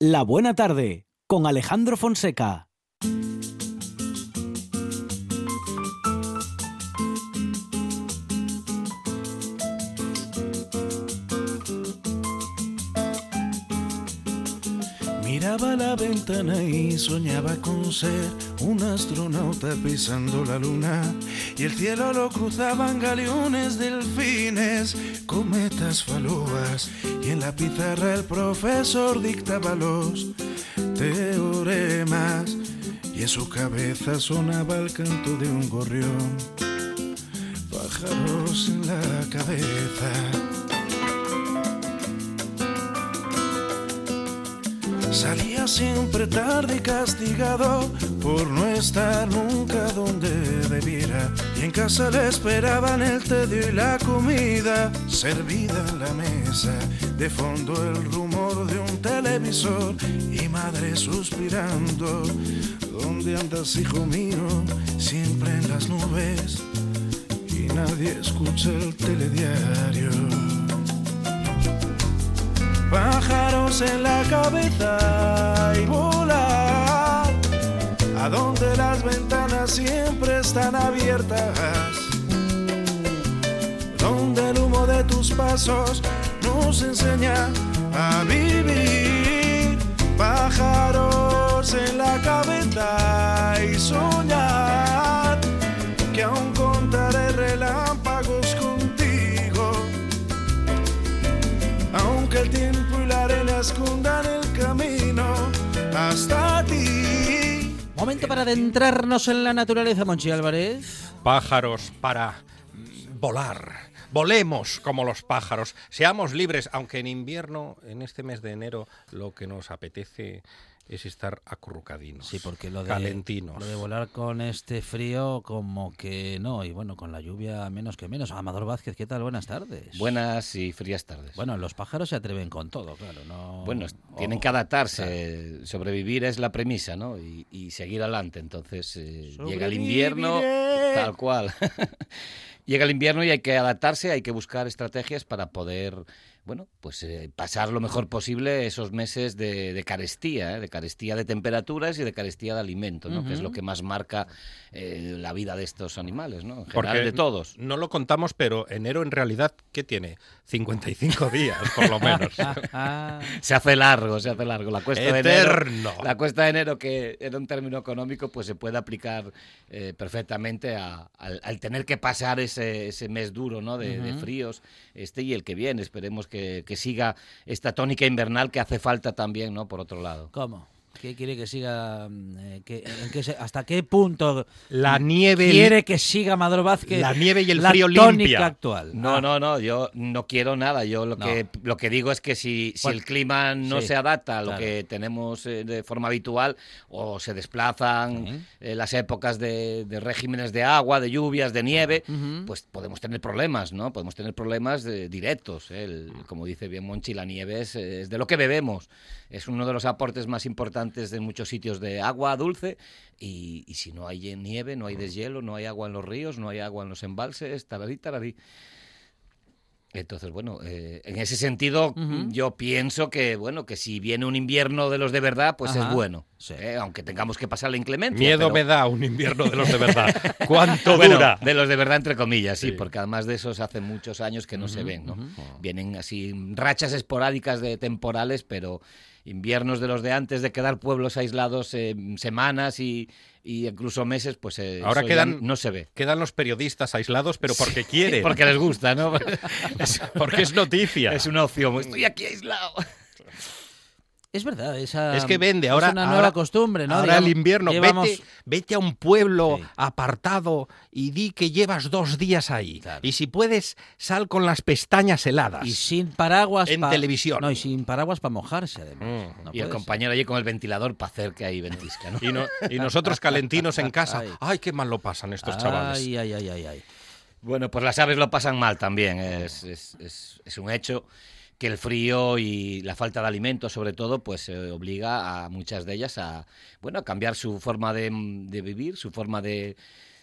La Buena Tarde con Alejandro Fonseca. Miraba la ventana y soñaba con ser un astronauta pisando la luna y el cielo lo cruzaban galeones, delfines, cometas, falúas y en la pizarra el profesor dictaba los teoremas. Y en su cabeza sonaba el canto de un gorrión, pájaros en la cabeza. Salía siempre tarde y castigado por no estar nunca donde debiera. Y en casa le esperaban el tedio y la comida servida en la mesa. De fondo el rumor de un televisor y madre suspirando. ¿Dónde andas, hijo mío? Siempre en las nubes y nadie escucha el telediario pájaros en la cabeza y volar. A donde las ventanas siempre están abiertas, donde el humo de tus pasos nos enseña a vivir. Pájaros en la cabeza y soñar que aún contaré relámpagos contigo. Aunque el tiempo escondan el camino hasta ti. Momento para adentrarnos en la naturaleza, Monchi Álvarez. Pájaros para volar. Volemos como los pájaros, seamos libres, aunque en invierno, en este mes de enero, lo que nos apetece es estar acurrucadinos. Sí, porque lo de, calentinos. lo de volar con este frío como que no, y bueno, con la lluvia menos que menos. Amador Vázquez, ¿qué tal? Buenas tardes. Buenas y frías tardes. Bueno, los pájaros se atreven con todo, claro. No... Bueno, tienen Oh, que adaptarse. Sobrevivir es la premisa, ¿no? Y, y seguir adelante. Entonces eh, llega el invierno, tal cual. llega el invierno y hay que adaptarse, hay que buscar estrategias para poder, bueno, pues eh, pasar lo mejor posible esos meses de, de carestía, ¿eh? de carestía de temperaturas y de carestía de alimento, ¿no? Que es lo que más marca eh, la vida de estos animales, ¿no? En general, de todos. No lo contamos, pero enero en realidad, ¿qué tiene? 55 días, por lo menos. Se hace largo, se hace largo. La cuesta de Eterno. enero, la cuesta de enero que era un término económico, pues se puede aplicar eh, perfectamente a- al, al tener que pasar ese, ese mes duro, ¿no? De, de fríos, este y el que viene. Esperemos que, que siga esta tónica invernal que hace falta también, ¿no? Por otro lado. ¿Cómo? ¿Qué quiere que siga? mm, eh, que- en qué se- ¿Hasta qué punto La nieve, quiere que siga Amador Vázquez? la nieve y el la frío tónica limpia. actual. No, Ah, no, no, yo no quiero nada. Yo lo No. que lo que digo es que si, el clima no sí, se adapta a lo claro. que tenemos eh, de forma habitual o se desplazan eh, las épocas de, de regímenes de agua, de lluvias, de nieve, pues podemos tener problemas, ¿no? Podemos tener problemas directos. ¿eh? El- como dice bien Monchi, la nieve es, es de lo que bebemos. Es uno de los aportes más importantes de muchos sitios de agua dulce y, y si no hay nieve, no hay deshielo, no hay agua en los ríos, no hay agua en los embalses, tararí, tararí. Entonces, bueno, eh, en ese sentido, Ujú. yo pienso que, bueno, que si viene un invierno de los de verdad, pues Ajá, es bueno. sí. ¿eh? Aunque tengamos que pasar la inclemencia. Miedo pero- me da un invierno de los de verdad. ¿Cuánto bueno, dura? de los de verdad, entre comillas, sí, Sí. porque además de esos hace muchos años que no se ven, ¿no? Vienen así rachas esporádicas de temporales, pero inviernos de los de antes, de quedar pueblos aislados eh, semanas y, y incluso meses, pues eh, Ahora eso ya quedan- no se ve. Quedan los periodistas aislados, pero porque quieren. Porque les gusta, ¿no? Porque es noticia. es una opción. Estoy aquí aislado. Es verdad, esa Es que vende ahora. es una nueva ahora- costumbre, ¿no? Ahora Digamos, el invierno. llevamos- Vete, vete a un pueblo Sí. apartado y di que llevas dos días ahí. Claro. Y si puedes, sal con las pestañas heladas. y sin paraguas En pa- televisión. No, y sin paraguas para mojarse además. Mm. No Y compañero allí con el ventilador para hacer que ahí ventisca, ¿no? Y, no- y nosotros calentinos en casa. Ay. Ay, qué mal lo pasan estos chavales. Ay, ay, ay, ay, ay. Bueno, pues las aves lo pasan mal también. Es, es- es- es un hecho que el frío y la falta de alimentos, sobre todo, pues eh, obliga a muchas de ellas a, bueno, a cambiar su forma de, de vivir, su forma de,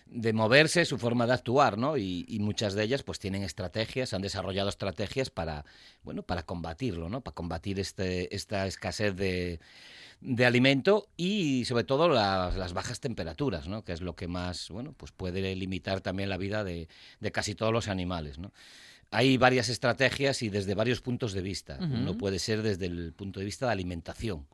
de moverse, su forma de actuar, ¿no? Y, y, muchas de ellas pues tienen estrategias, han desarrollado estrategias para, bueno, para combatirlo, ¿no? Para combatir este, esta escasez de, de alimento y sobre todo las, las, bajas temperaturas, ¿no? Que es lo que más, bueno, pues puede limitar también la vida de, de casi todos los animales, ¿no? Hay varias estrategias y desde varios puntos de vista. Uh -huh. Uno puede ser desde el punto de vista de alimentación.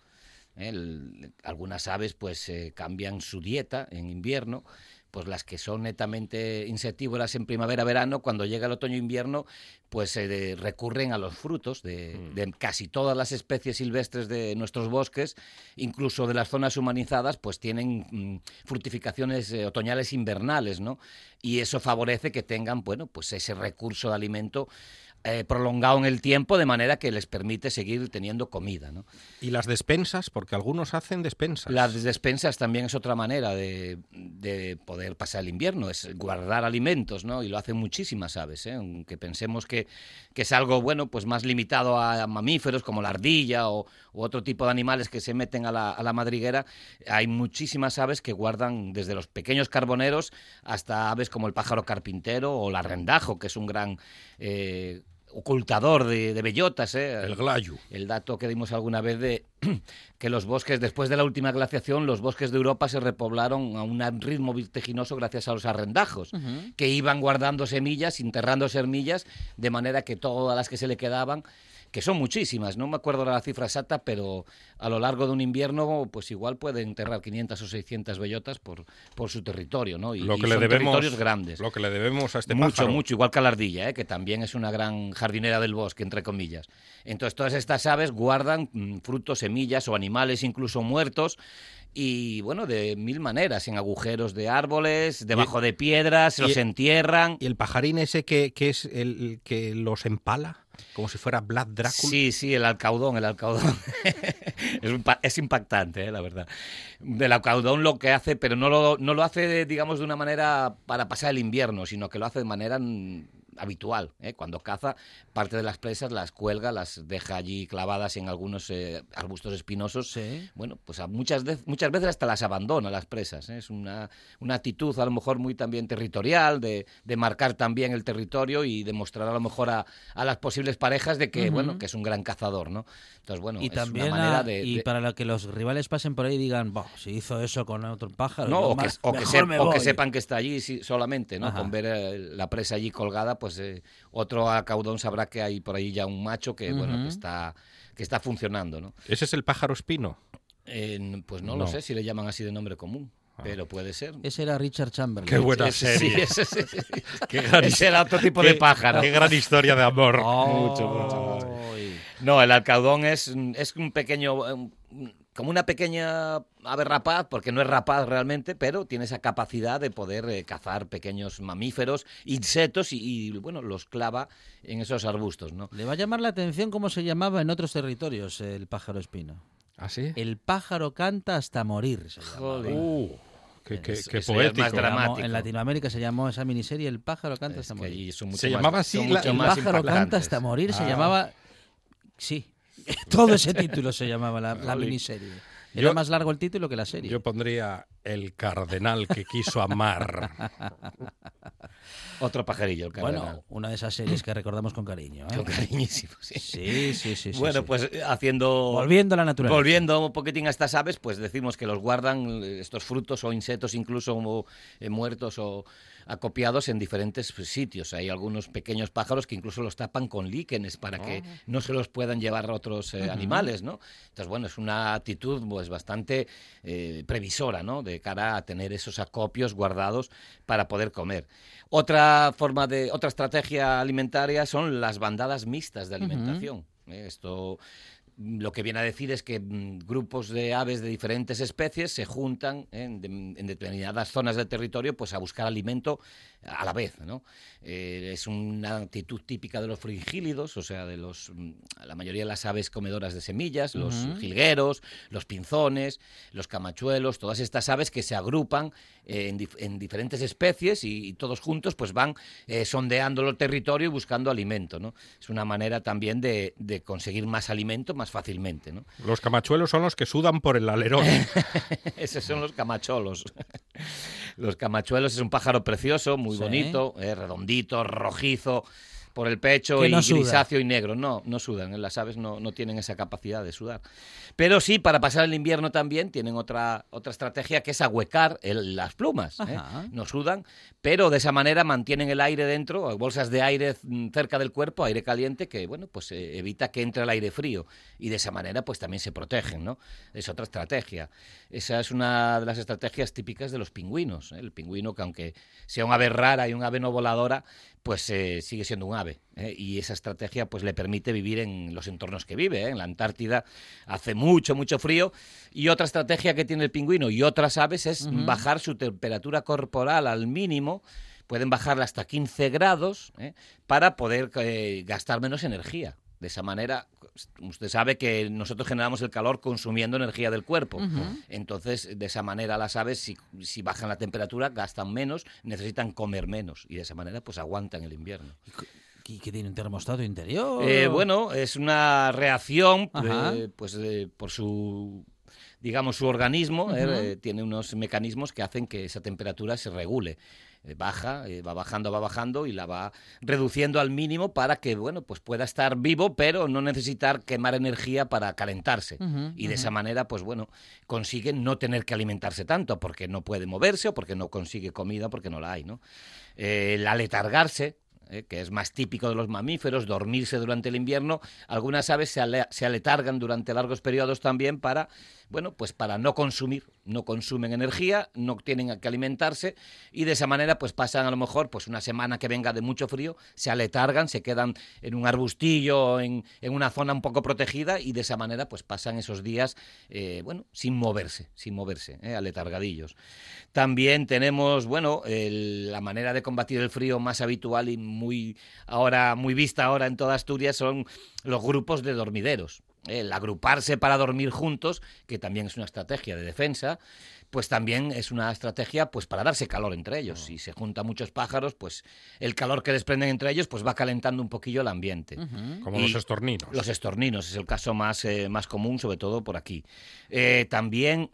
El, algunas aves pues eh, cambian su dieta en invierno pues las que son netamente insectívoras en primavera-verano, cuando llega el otoño-invierno, pues eh, recurren a los frutos de, mm. de, casi todas las especies silvestres de nuestros bosques, incluso de las zonas humanizadas, pues tienen mm, fructificaciones eh, otoñales invernales, ¿no? Y eso favorece que tengan, bueno, pues ese recurso de alimento eh, prolongado en el tiempo de manera que les permite seguir teniendo comida. ¿no? ¿Y las despensas? Porque algunos hacen despensas. Las despensas también es otra manera de, de poder pasar el invierno, es guardar alimentos, ¿no? y lo hacen muchísimas aves, ¿eh? aunque pensemos que, que, es algo bueno, pues más limitado a mamíferos como la ardilla o, u otro tipo de animales que se meten a la, a la madriguera, hay muchísimas aves que guardan desde los pequeños carboneros hasta aves como el pájaro carpintero o el arrendajo, que es un gran... Eh, ocultador de, de bellotas. ¿eh? El glayu. El dato que dimos alguna vez de que los bosques, después de la última glaciación, los bosques de Europa se repoblaron a un ritmo vertiginoso gracias a los arrendajos, uh -huh. que iban guardando semillas, enterrando semillas, de manera que todas las que se le quedaban que son muchísimas, no me acuerdo la cifra exacta, pero a lo largo de un invierno, pues igual puede enterrar 500 o 600 bellotas por, por su territorio, ¿no? Y, lo que y le son debemos, territorios grandes. Lo que le debemos a este Mucho, pájaro. mucho, igual que a la ardilla, ¿eh? que también es una gran jardinera del bosque, entre comillas. Entonces, todas estas aves guardan mm, frutos, semillas o animales incluso muertos y bueno, de mil maneras, en agujeros de árboles, debajo de piedras, se los entierran. ¿Y el pajarín ese que, que es el, el que los empala? Como si fuera Vlad Drácula. Sí, sí, el alcaudón, el alcaudón. es, es, impactante, ¿eh? la verdad. El alcaudón lo que hace, pero no lo, no lo hace, digamos, de una manera para pasar el invierno, sino que lo hace de manera habitual. ¿eh? Cuando caza, parte de las presas las cuelga, las deja allí clavadas en algunos eh, arbustos espinosos. Sí. Bueno, pues a muchas, de, muchas veces hasta las abandona las presas. ¿eh? Es una, una, actitud a lo mejor muy también territorial, de, de, marcar también el territorio y demostrar a lo mejor a, a las posibles parejas de que, uh -huh. bueno, que es un gran cazador, ¿no? Entonces, bueno, y es también una manera a, de, Y de... para que los rivales pasen por ahí y digan, si hizo eso con otro pájaro. No, o, más, que, o, que se, o, que, sepan que está allí solamente, ¿no? Ajá. Con ver eh, la presa allí colgada, pues eh, otro acaudón sabrá que hay por ahí ya un macho que, uh -huh. bueno, que está, que está funcionando, ¿no? ¿Ese es el pájaro espino? Eh, pues no, no, lo sé si le llaman así de nombre común. Ah. Pero puede ser. Ese era Richard Chamberlain. Qué buena ese, serie. Sí, ese, ese, qué gran, ese era otro tipo de pájaro. Qué gran historia de amor. Oh, mucho, mucho, mucho. No, el alcaudón es, es un pequeño. Como una pequeña ave rapaz, porque no es rapaz realmente, pero tiene esa capacidad de poder eh, cazar pequeños mamíferos, insectos y, y, bueno, los clava en esos arbustos, ¿no? Le va a llamar la atención cómo se llamaba en otros territorios el pájaro espino. ¿Ah, sí? El pájaro canta hasta morir. Se Joder. Uh, qué, qué, qué poético. más dramático. En Latinoamérica se llamó esa miniserie El pájaro canta Es hasta morir. allí son mucho Se más- llamaba así la- El pájaro canta hasta morir se Ah. llamaba. Sí, todo ese título se llamaba la, miniserie. Era Yo- más largo el título que la serie. Yo pondría el cardenal que quiso amar. Otro pajarillo, el cardenal. bueno, una de esas series que recordamos con cariño. ¿eh? Con cariñísimo, sí. Sí, sí, sí. bueno, sí. pues haciendo... Volviendo a la naturaleza. Volviendo un poquitín a estas aves, pues decimos que los guardan eh, estos frutos o insectos incluso como, eh, muertos o acopiados en diferentes pues, sitios. Hay algunos pequeños pájaros que incluso los tapan con líquenes para que no se los puedan llevar otros eh, animales, ¿no? Entonces, bueno, es una actitud pues bastante eh, previsora, ¿no? De cara a tener esos acopios guardados para poder comer. Otra forma de, otra estrategia alimentaria son las bandadas mixtas de alimentación. Eh, Esto lo que viene a decir es que mm, grupos de aves de diferentes especies se juntan en, de- en determinadas zonas del territorio pues a buscar alimento a la vez, ¿no? Eh, es una actitud típica de los fringílidos, o sea, de los mm, la mayoría de las aves comedoras de semillas, los jilgueros, los pinzones, los camachuelos, todas estas aves que se agrupan eh, en, dif- en diferentes especies y, y todos juntos pues van eh, sondeando el territorio y buscando alimento, ¿no? Es una manera también de, de conseguir más alimento, más más fácilmente. ¿no? Los camachuelos son los que sudan por el alerón. Esos son los camacholos. los camachuelos es un pájaro precioso, muy Sí. bonito, eh, redondito, rojizo por el pecho y suda. grisáceo y negro. No, no sudan. Las aves no, no tienen esa capacidad de sudar. Pero sí, para pasar el invierno también tienen otra, otra estrategia que es ahuecar el- las plumas. ¿eh? No sudan, pero de esa manera mantienen el aire dentro, bolsas de aire mm, cerca del cuerpo, aire caliente, que bueno, pues eh, evita que entre el aire frío. Y de esa manera, pues también se protegen, ¿no? Es otra estrategia. Esa es una de las estrategias típicas de los pingüinos. ¿eh? El pingüino, que aunque sea un ave rara y un ave no voladora, pues eh, sigue siendo un ave. ¿eh? Y esa estrategia pues le permite vivir en los entornos que vive. ¿eh? En la Antártida hace mucho, mucho frío. Y otra estrategia que tiene el pingüino y otras aves es bajar su temperatura corporal al mínimo. Pueden bajarla hasta 15 grados ¿eh? para poder gastar menos energía. De esa manera, usted sabe que nosotros generamos el calor consumiendo energía del cuerpo. Entonces, de esa manera las aves, si, si bajan la temperatura, gastan menos, necesitan comer menos. Y de esa manera, pues aguantan el invierno. ¿Y que tiene un termostato interior? Eh, bueno, es una reacción, eh, pues eh, por su, digamos, su organismo tiene unos mecanismos que hacen que esa temperatura se regule. Eh, baja, eh, va bajando, va bajando y la va reduciendo al mínimo para que, bueno, pues pueda estar vivo, pero no necesitar quemar energía para calentarse. Y de esa manera, pues bueno, consigue no tener que alimentarse tanto porque no puede moverse o porque no consigue comida porque no la hay, ¿no? Eh, el aletargarse, eh, que es más típico de los mamíferos, dormirse durante el invierno. Algunas aves se, ale- se aletargan durante largos periodos también para, bueno, pues para no consumir, no consumen energía, no tienen que alimentarse y de esa manera pues pasan a lo mejor pues una semana que venga de mucho frío, se aletargan, se quedan en un arbustillo, en, en una zona un poco protegida y de esa manera pues pasan esos días, eh, bueno, sin moverse, sin moverse, eh, aletargadillos. También tenemos, bueno, el- la manera de combatir el frío más habitual y muy ahora muy vista ahora en toda Asturias son los grupos de dormideros. El agruparse para dormir juntos, que también es una estrategia de defensa, pues también es una estrategia pues para darse calor entre ellos. Si se juntan muchos pájaros, pues el calor que desprenden entre ellos pues va calentando un poquillo el ambiente. Como Y los estorninos. Los estorninos es el caso más, eh, más común, sobre todo por aquí. Eh, también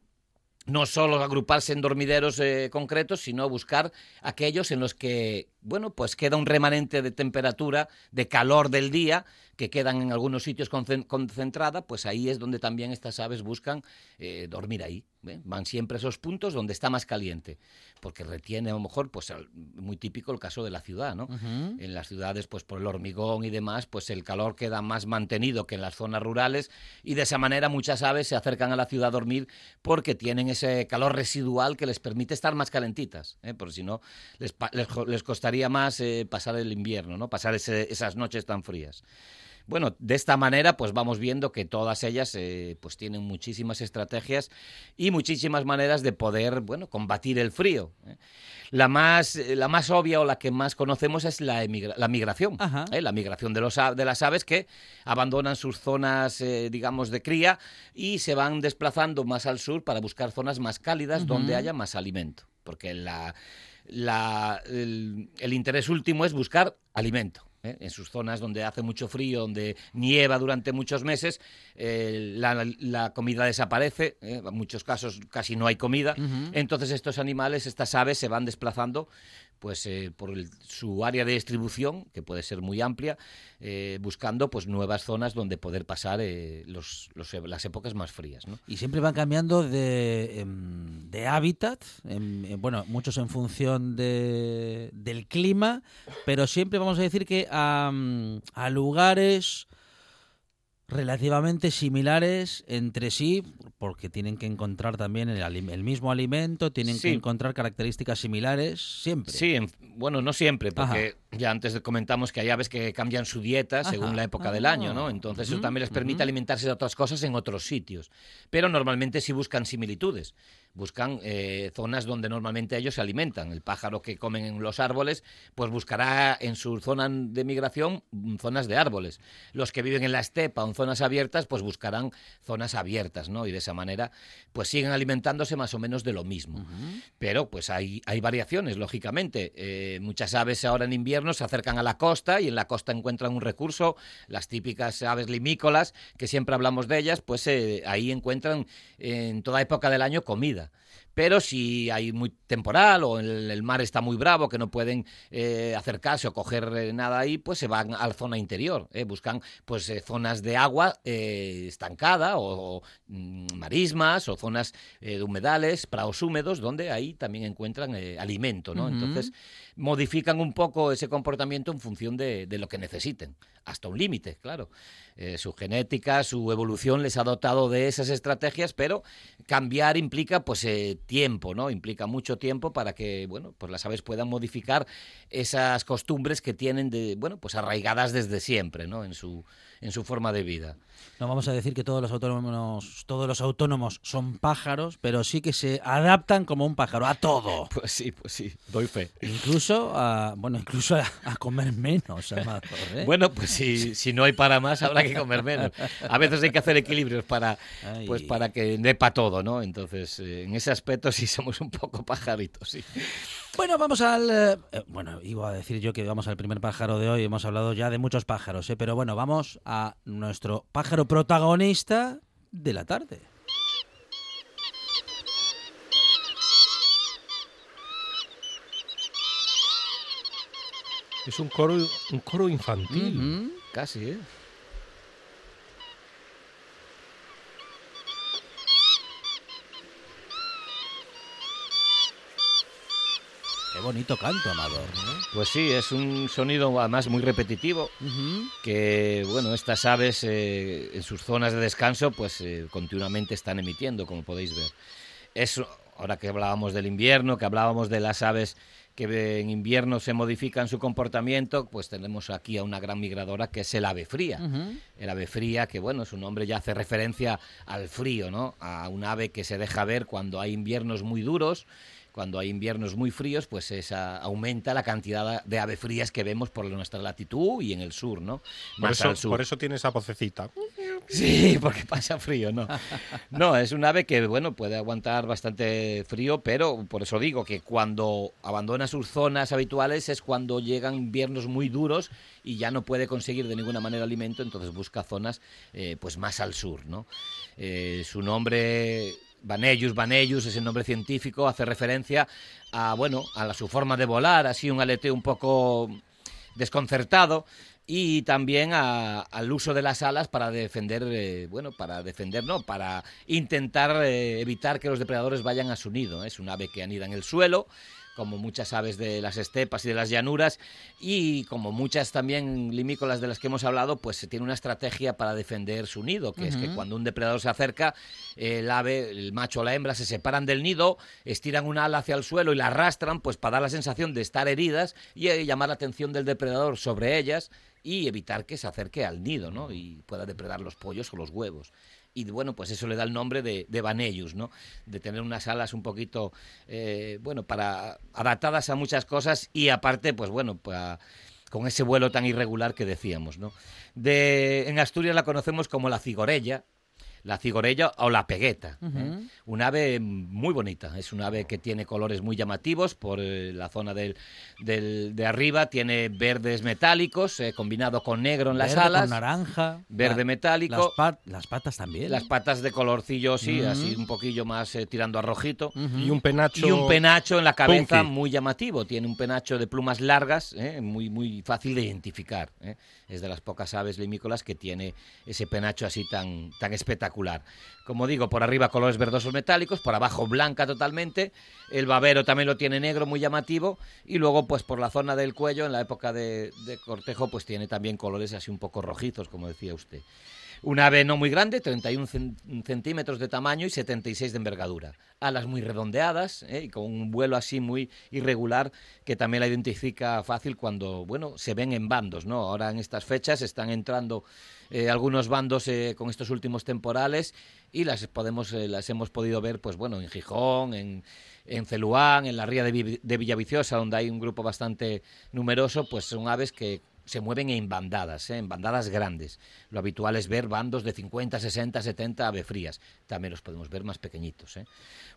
no solo agruparse en dormideros eh, concretos, sino buscar aquellos en los que, bueno, pues queda un remanente de temperatura, de calor del día, que quedan en algunos sitios concen- concentrada, pues ahí es donde también estas aves buscan eh, dormir ahí. ¿eh? Van siempre a esos puntos donde está más caliente, porque retiene a lo mejor, pues muy típico el caso de la ciudad, ¿no? En las ciudades, pues por el hormigón y demás, pues el calor queda más mantenido que en las zonas rurales y de esa manera muchas aves se acercan a la ciudad a dormir porque tienen ese calor residual que les permite estar más calentitas, ¿eh? porque si no les, costaría más eh, pasar el invierno, ¿no? Pasar ese- esas noches tan frías. Bueno, de esta manera pues vamos viendo que todas ellas eh, pues tienen muchísimas estrategias y muchísimas maneras de poder, bueno, combatir el frío. ¿eh? La más, eh, la más obvia o la que más conocemos es la, emigra- la migración. ¿eh? La migración de, los, de las aves que abandonan sus zonas, eh, digamos, de cría y se van desplazando más al sur para buscar zonas más cálidas donde haya más alimento. Porque la, la- el, el interés último es buscar alimento. ¿Eh? En sus zonas donde hace mucho frío, donde nieva durante muchos meses, eh, la, la comida desaparece, ¿eh? en muchos casos casi no hay comida. Entonces estos animales, estas aves, se van desplazando pues eh, por el- su área de distribución, que puede ser muy amplia, eh, buscando pues nuevas zonas donde poder pasar eh, los- las épocas más frías. Y siempre van cambiando de, em, de hábitat, em, em, bueno, muchos en función de, del clima, pero siempre vamos a decir que a, a lugares relativamente similares entre sí, porque tienen que encontrar también el, el mismo alimento, tienen Sí. que encontrar características similares siempre. Sí, en- bueno, no siempre, porque ya antes comentamos que hay aves que cambian su dieta según la época del año, ¿no? Ah. Entonces eso también les permite alimentarse de otras cosas en otros sitios. Pero normalmente sí buscan similitudes. buscan eh, zonas donde normalmente ellos se alimentan. El pájaro que comen en los árboles, pues buscará en su zona de migración mm, zonas de árboles. Los que viven en la estepa o en zonas abiertas, pues buscarán zonas abiertas, ¿no? Y de esa manera, pues siguen alimentándose más o menos de lo mismo. Pero pues hay, hay variaciones, lógicamente. Eh, muchas aves ahora en invierno se acercan a la costa y en la costa encuentran un recurso, las típicas aves limícolas, que siempre hablamos de ellas, pues eh, ahí encuentran en toda época del año comida pero si hay muy temporal o el, el mar está muy bravo, que no pueden eh, acercarse o coger eh, nada ahí, pues se van a la zona interior, eh, buscan pues eh, zonas de agua eh, estancada o, o, mm, marismas o zonas de humedales, prados húmedos, donde ahí también encuentran alimento, ¿no? Entonces modifican un poco ese comportamiento en función de, lo que necesiten, hasta un límite, claro. Eh, su genética, su evolución les ha dotado de esas estrategias, pero cambiar implica pues eh, tiempo, ¿no? Implica mucho tiempo para que, bueno, pues las aves puedan modificar esas costumbres que tienen de, bueno, pues arraigadas desde siempre, ¿no? En su en su forma de vida. No vamos a decir que todos los autónomos, todos los autónomos son pájaros, pero sí que se adaptan como un pájaro a todo. Pues sí, pues sí, doy fe. Incluso a, bueno, incluso a, a comer menos, ¿eh? Bueno, pues si, si no hay para más, habrá que comer menos. A veces hay que hacer equilibrios para, Ay. pues para que para todo, ¿no? Entonces, eh, en ese aspecto sí somos un poco pajaritos, sí. Bueno, vamos al. eh, eh, bueno, iba a decir yo que vamos al primer pájaro de hoy. Hemos hablado ya de muchos pájaros, ¿eh? pero bueno, vamos a nuestro pájaro protagonista de la tarde. Es un coro, un coro infantil. Casi, ¿eh? Bonito canto, Amador. ¿no? Pues sí, es un sonido además muy repetitivo. Ujú. que bueno estas aves eh, en sus zonas de descanso pues eh, continuamente están emitiendo como podéis ver es ahora que hablábamos del invierno que hablábamos de las aves que en invierno se modifican su comportamiento pues tenemos aquí a una gran migradora que es el ave fría Ujú. el ave fría que bueno su nombre ya hace referencia al frío no a un ave que se deja ver cuando hay inviernos muy duros cuando hay inviernos muy fríos, pues esa aumenta la cantidad de ave frías que vemos por nuestra latitud y en el sur, ¿no? Por eso, al sur. por eso tiene esa vocecita. Sí, porque pasa frío, ¿no? No, es un ave que, bueno, puede aguantar bastante frío, pero por eso digo que cuando abandona sus zonas habituales es cuando llegan inviernos muy duros y ya no puede conseguir de ninguna manera alimento, entonces busca zonas eh, pues más al sur, ¿no? Eh, su nombre Vanellus, Vanellus es el nombre científico, hace referencia a, bueno, a la- su forma de volar, así un aleteo un poco desconcertado y también a- al uso de las alas para defender, eh, bueno, para defender, no, para intentar eh, evitar que los depredadores vayan a su nido. Es un ave que anida en el suelo, como muchas aves de las estepas y de las llanuras, y como muchas también limícolas de las que hemos hablado, pues se tiene una estrategia para defender su nido, que es que cuando un depredador se acerca, el ave, el macho o la hembra se separan del nido, estiran una ala hacia el suelo y la arrastran, pues para dar la sensación de estar heridas y eh, llamar la atención del depredador sobre ellas y evitar que se acerque al nido, ¿no? Y pueda depredar los pollos o los huevos. Y bueno, pues eso le da el nombre de, de Vanellus, ¿no? De tener unas alas un poquito, eh, bueno, para adaptadas a muchas cosas y aparte, pues bueno, para, con ese vuelo tan irregular que decíamos, ¿no? De, en Asturias la conocemos como la cigorella, la cigorella o la pegueta. ¿eh? Ujú. Un ave muy bonita, es un ave que tiene colores muy llamativos por eh, la zona del, del- de arriba, tiene verdes metálicos eh, combinado con negro en las Verde con alas, naranja. verde La- metálico, Las, pat- las patas también. las patas de colorcillo, sí, Ujú. así un poquillo más eh, tirando a rojito. Y un penacho. Y un penacho en la cabeza punky. muy llamativo. Tiene un penacho de plumas largas, ¿eh? muy, muy fácil de identificar. ¿eh? Es de las pocas aves limícolas que tiene ese penacho así tan, tan espectacular. Como digo, por arriba colores verdosos metálicos, por abajo blanca totalmente. El babero también lo tiene negro, muy llamativo. Y luego, pues por la zona del cuello, en la época de, de cortejo, pues tiene también colores así un poco rojizos, como decía usted. Una ave no muy grande, 31 centímetros de tamaño y 76 de envergadura. Alas muy redondeadas ¿eh? y con un vuelo así muy irregular que también la identifica fácil cuando, bueno, se ven en bandos, ¿no? Ahora en estas fechas están entrando eh, algunos bandos eh, con estos últimos temporales y las podemos las hemos podido ver pues bueno en Gijón en, en Celuán en la ría de, de Villaviciosa donde hay un grupo bastante numeroso pues son aves que se mueven en bandadas, ¿eh? en bandadas grandes. Lo habitual es ver bandos de 50, 60, 70 ave frías. También los podemos ver más pequeñitos. ¿eh?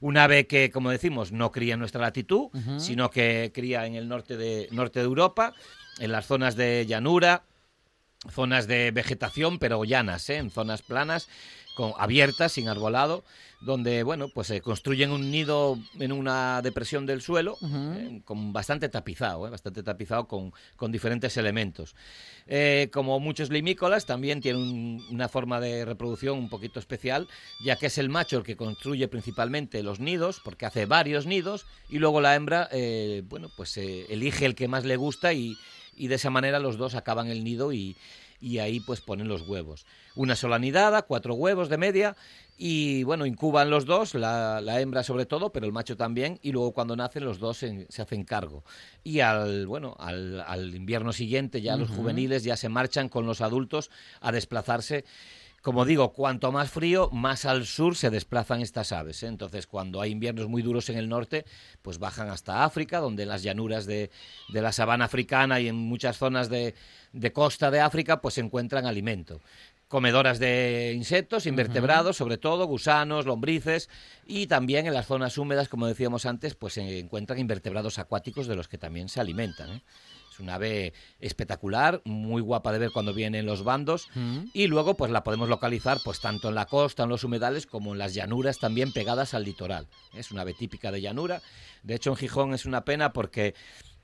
Un ave que, como decimos, no cría en nuestra latitud, sino que cría en el norte de, norte de Europa, en las zonas de llanura, zonas de vegetación, pero llanas, ¿eh? en zonas planas, con, abiertas, sin arbolado donde bueno pues se construyen un nido en una depresión del suelo eh, con bastante tapizado eh, bastante tapizado con, con diferentes elementos. Como muchos limícolas también tienen una forma de reproducción un poquito especial ya que es el macho el que construye principalmente los nidos porque hace varios nidos y luego la hembra bueno pues elige el que más le gusta y, y de esa manera los dos acaban el nido y, y ahí pues ponen los huevos. Una sola nidada, cuatro huevos de media y bueno, incuban los dos, la, hembra sobre todo, pero el macho también, y luego cuando nacen los dos se, hacen cargo. Y al, bueno, al, invierno siguiente ya los juveniles ya se marchan con los adultos a desplazarse como digo, cuanto más frío, más al sur se desplazan estas aves. ¿eh? Entonces, cuando hay inviernos muy duros en el norte, pues bajan hasta África, donde en las llanuras de, de la sabana africana y en muchas zonas de, de costa de África, pues se encuentran alimento comedoras de insectos, invertebrados, sobre todo, gusanos, lombrices, y también en las zonas húmedas, como decíamos antes, pues se encuentran invertebrados acuáticos de los que también se alimentan. ¿eh? Una ave espectacular, muy guapa de ver cuando vienen los bandos, y luego pues la podemos localizar pues tanto en la costa, en los humedales, como en las llanuras también pegadas al litoral. Es una ave típica de llanura. De hecho, en Gijón es una pena porque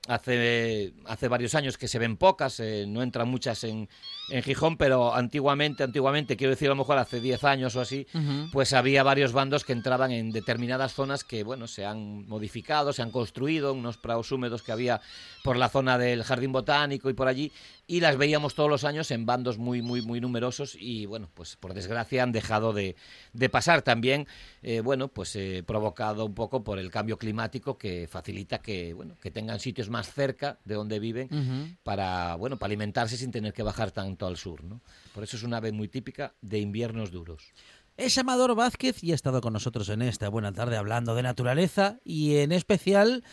hace, hace varios años que se ven pocas, eh, no entran muchas en, en, Gijón, pero antiguamente, antiguamente, quiero decir a lo mejor hace 10 años o así, pues había varios bandos que entraban en determinadas zonas que, bueno, se han modificado, se han construido, unos prados húmedos que había por la zona del Jardín Botánico y por allí, y las veíamos todos los años en bandos muy, muy, muy numerosos y, bueno, pues por desgracia han dejado de, de pasar también, eh, bueno, pues eh, provocado un poco por el cambio climático que facilita que, bueno, que tengan sitios más cerca de donde viven para, bueno, para alimentarse sin tener que bajar tanto al sur, ¿no? Por eso es una ave muy típica de inviernos duros. Es Amador Vázquez y ha estado con nosotros en esta buena tarde hablando de naturaleza y en especial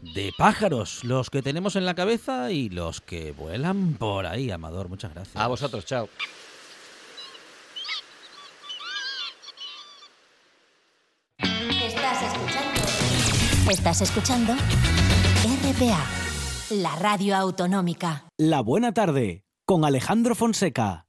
de pájaros, los que tenemos en la cabeza y los que vuelan por ahí. Amador, muchas gracias. A vosotros, chao. Estás escuchando. Estás escuchando RPA, la radio autonómica. La buena tarde con Alejandro Fonseca.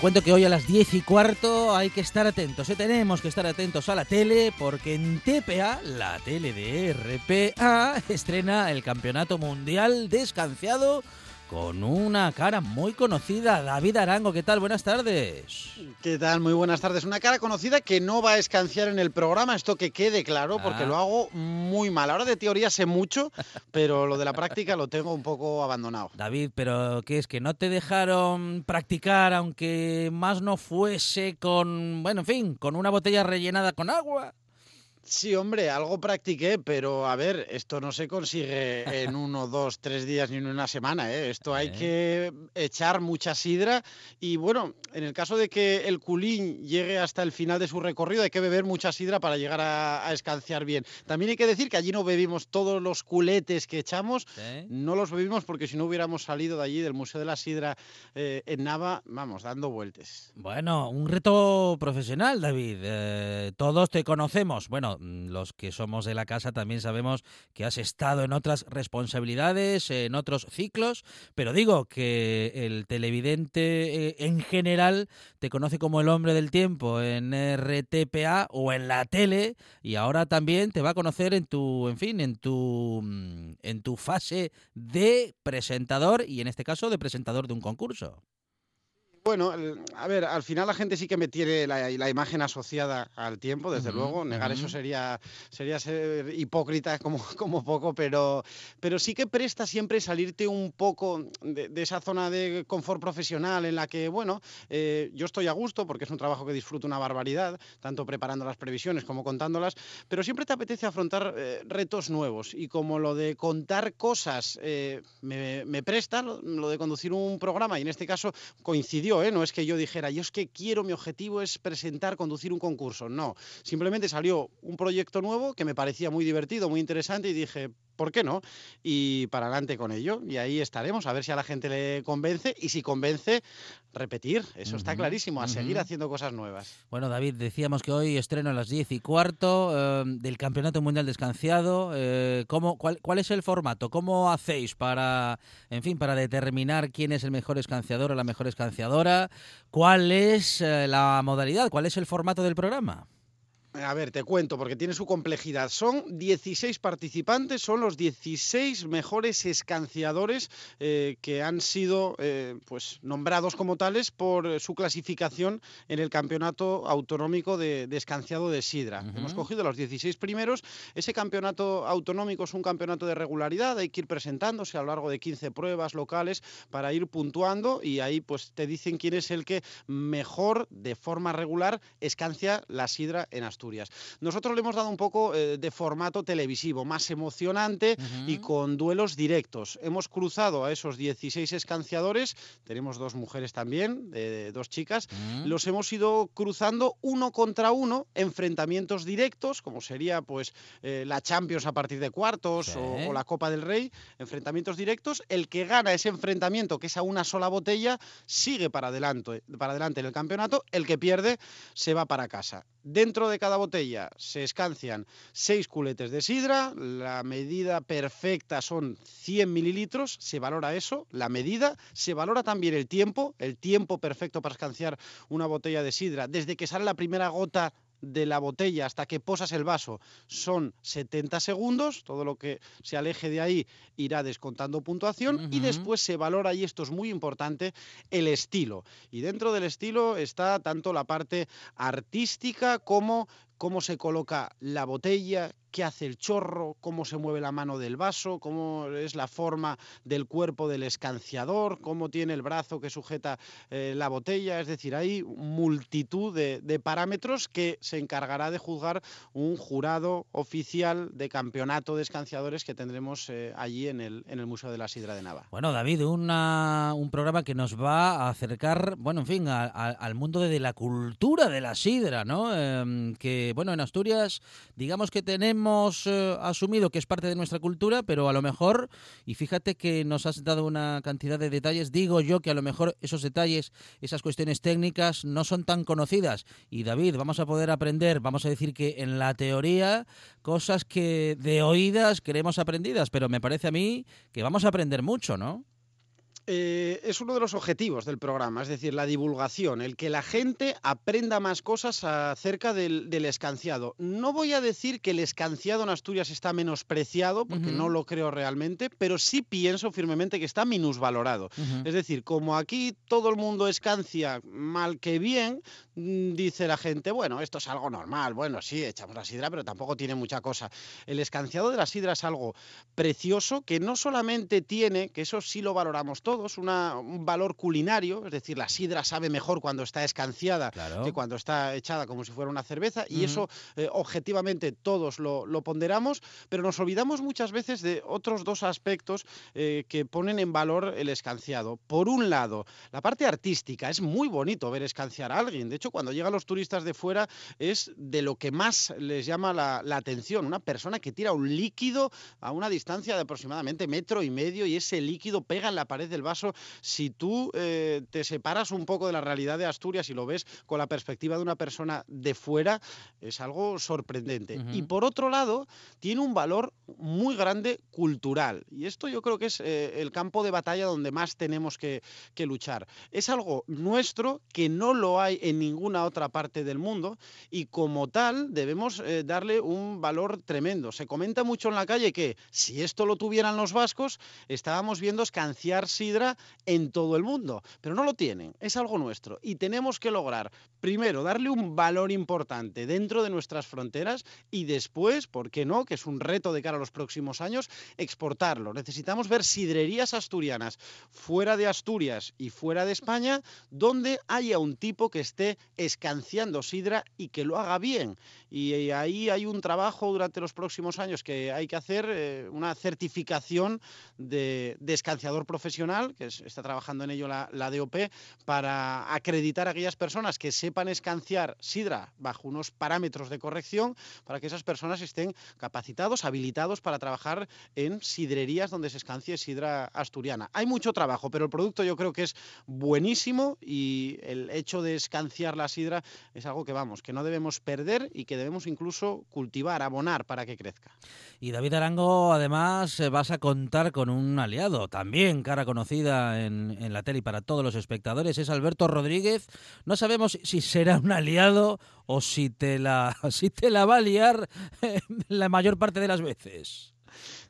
Cuento que hoy a las 10 y cuarto hay que estar atentos, ¿eh? tenemos que estar atentos a la tele porque en TPA, la tele de RPA, estrena el Campeonato Mundial Descanciado con una cara muy conocida. David Arango, ¿qué tal? Buenas tardes. ¿Qué tal? Muy buenas tardes. Una cara conocida que no va a escanciar en el programa, esto que quede claro, porque ah. lo hago muy mal. Ahora de teoría sé mucho, pero lo de la práctica lo tengo un poco abandonado. David, pero ¿qué es? ¿Que no te dejaron practicar aunque más no fuese con, bueno, en fin, con una botella rellenada con agua? Sí, hombre, algo practiqué, pero a ver, esto no se consigue en uno, dos, tres días ni en una semana. ¿eh? Esto hay que echar mucha sidra y bueno, en el caso de que el culín llegue hasta el final de su recorrido, hay que beber mucha sidra para llegar a, escanciar bien. También hay que decir que allí no bebimos todos los culetes que echamos, no los bebimos porque si no hubiéramos salido de allí, del Museo de la Sidra eh, en Nava, vamos, dando vueltas. Bueno, un reto profesional, David. Eh, todos te conocemos. Bueno, los que somos de la casa también sabemos que has estado en otras responsabilidades, en otros ciclos, pero digo que el televidente eh, en general te conoce como el hombre del tiempo en RTPA o en la tele y ahora también te va a conocer en tu, en fin, en tu mm, en tu fase de presentador y en este caso de presentador de un concurso. Bueno, a ver, al final la gente sí que me tiene la, imagen asociada al tiempo, desde luego. Negar eso sería, sería ser hipócrita como, como poco, pero, pero sí que presta siempre salirte un poco de, esa zona de confort profesional en la que, bueno, eh, yo estoy a gusto porque es un trabajo que disfruto una barbaridad, tanto preparando las previsiones como contándolas, pero siempre te apetece afrontar eh, retos nuevos y como lo de contar cosas eh, me, me, presta, lo de conducir un programa y en este caso coincidió ¿eh? no es que yo dijera, yo es que quiero, mi objetivo es presentar, conducir un concurso, no, simplemente salió un proyecto nuevo que me parecía muy divertido, muy interesante y dije, ¿por qué no? Y para adelante con ello. Y ahí estaremos, a ver si a la gente le convence y si convence, repetir. Eso está clarísimo, a seguir haciendo cosas nuevas. Bueno, David, decíamos que hoy estreno a las 10 y cuarto eh, del Campeonato Mundial Descanciado. Eh, ¿cómo, cuál, cuál, es el formato? ¿Cómo hacéis para, en fin, para determinar quién es el mejor escanciador o la mejor escanciadora? ¿Cuál es eh, la modalidad? ¿Cuál es el formato del programa? A ver, te cuento, porque tiene su complejidad. Son 16 participantes, son los 16 mejores escanciadores eh, que han sido eh, pues, nombrados como tales por su clasificación en el Campeonato Autonómico de, Escanciado de Sidra. Hemos cogido los 16 primeros. Ese campeonato autonómico es un campeonato de regularidad, hay que ir presentándose a lo largo de 15 pruebas locales para ir puntuando y ahí pues te dicen quién es el que mejor, de forma regular, escancia la sidra en Asturias. Nosotros le hemos dado un poco eh, de formato televisivo, más emocionante y con duelos directos. Hemos cruzado a esos 16 escanciadores, tenemos dos mujeres también, dos chicas, los hemos ido cruzando uno contra uno, enfrentamientos directos, como sería pues eh, la Champions a partir de cuartos o, la Copa del Rey, enfrentamientos directos. El que gana ese enfrentamiento, que es a una sola botella, sigue para adelante, para adelante en el campeonato, el que pierde se va para casa. Dentro de cada botella se escancian seis culetes de sidra, la medida perfecta son 100 mililitros, se valora eso, la medida, se valora también el tiempo, el tiempo perfecto para escanciar una botella de sidra, desde que sale la primera gota de la botella hasta que posas el vaso son 70 segundos, todo lo que se aleje de ahí irá descontando puntuación y después se valora, y esto es muy importante, el estilo. Y dentro del estilo está tanto la parte artística como cómo se coloca la botella, qué hace el chorro, cómo se mueve la mano del vaso, cómo es la forma del cuerpo del escanciador, cómo tiene el brazo que sujeta eh, la botella. Es decir, hay multitud de, parámetros que se encargará de juzgar un jurado oficial de campeonato de escanciadores que tendremos eh, allí en el, en el Museo de la Sidra de Nava. Bueno, David, una, un programa que nos va a acercar, bueno, en fin, al mundo de, la cultura de la sidra, ¿no? Em, que, bueno, en Asturias, digamos que tenemos eh, asumido que es parte de nuestra cultura, pero a lo mejor, y fíjate que nos has dado una cantidad de detalles, digo yo que a lo mejor esos detalles, esas cuestiones técnicas no son tan conocidas. Y David, vamos a poder aprender, vamos a decir que en la teoría, cosas que de oídas queremos aprendidas, pero me parece a mí que vamos a aprender mucho, ¿no? Eh, es uno de los objetivos del programa, es decir, la divulgación, el que la gente aprenda más cosas acerca del, escanciado. No voy a decir que el escanciado en Asturias está menospreciado, porque no lo creo realmente, pero sí pienso firmemente que está minusvalorado. Es decir, como aquí todo el mundo escancia mal que bien, mm, dice la gente, bueno, esto es algo normal, bueno, sí, echamos la sidra, pero tampoco tiene mucha cosa. El escanciado de la sidra es algo precioso que no solamente tiene, que eso sí lo valoramos todos, un valor culinario, es decir, la sidra sabe mejor cuando está escanciada que cuando está echada como si fuera una cerveza, y eso eh, objetivamente todos lo, ponderamos, pero nos olvidamos muchas veces de otros dos aspectos eh, que ponen en valor el escanciado. Por un lado, la parte artística, es muy bonito ver escanciar a alguien, de hecho, cuando llegan los turistas de fuera es de lo que más les llama la, la atención, una persona que tira un líquido a una distancia de aproximadamente metro y medio y ese líquido pega en la pared del vaso, si tú eh, te separas un poco de la realidad de Asturias y lo ves con la perspectiva de una persona de fuera, es algo sorprendente. Y por otro lado, tiene un valor muy grande cultural. Y esto yo creo que es eh, el campo de batalla donde más tenemos que, luchar. Es algo nuestro que no lo hay en ninguna otra parte del mundo y como tal debemos eh, darle un valor tremendo. Se comenta mucho en la calle que si esto lo tuvieran los vascos, estábamos viendo escanciar sidra en todo el mundo, pero no lo tienen, es algo nuestro y tenemos que lograr, primero, darle un valor importante dentro de nuestras fronteras y después, ¿por qué no?, que es un reto de cara a los próximos años, exportarlo. Necesitamos ver sidrerías asturianas fuera de Asturias y fuera de España donde haya un tipo que esté escanciando sidra y que lo haga bien. Y ahí hay un trabajo durante los próximos años que hay que hacer, eh, una certificación de, escanciador profesional, que está trabajando en ello la, DOP, para acreditar a aquellas personas que sepan escanciar sidra bajo unos parámetros de corrección, para que esas personas estén capacitados, habilitados para trabajar en sidrerías donde se escancie sidra asturiana. Hay mucho trabajo, pero el producto yo creo que es buenísimo y el hecho de escanciar la sidra es algo que vamos, que no debemos perder y que debemos incluso cultivar, abonar para que crezca. Y David Arango, además, eh, vas a contar con un aliado, también cara conocida en, en la tele y para todos los espectadores, es Alberto Rodríguez. No sabemos si será un aliado o si te la, si te la va a liar la mayor parte de las veces.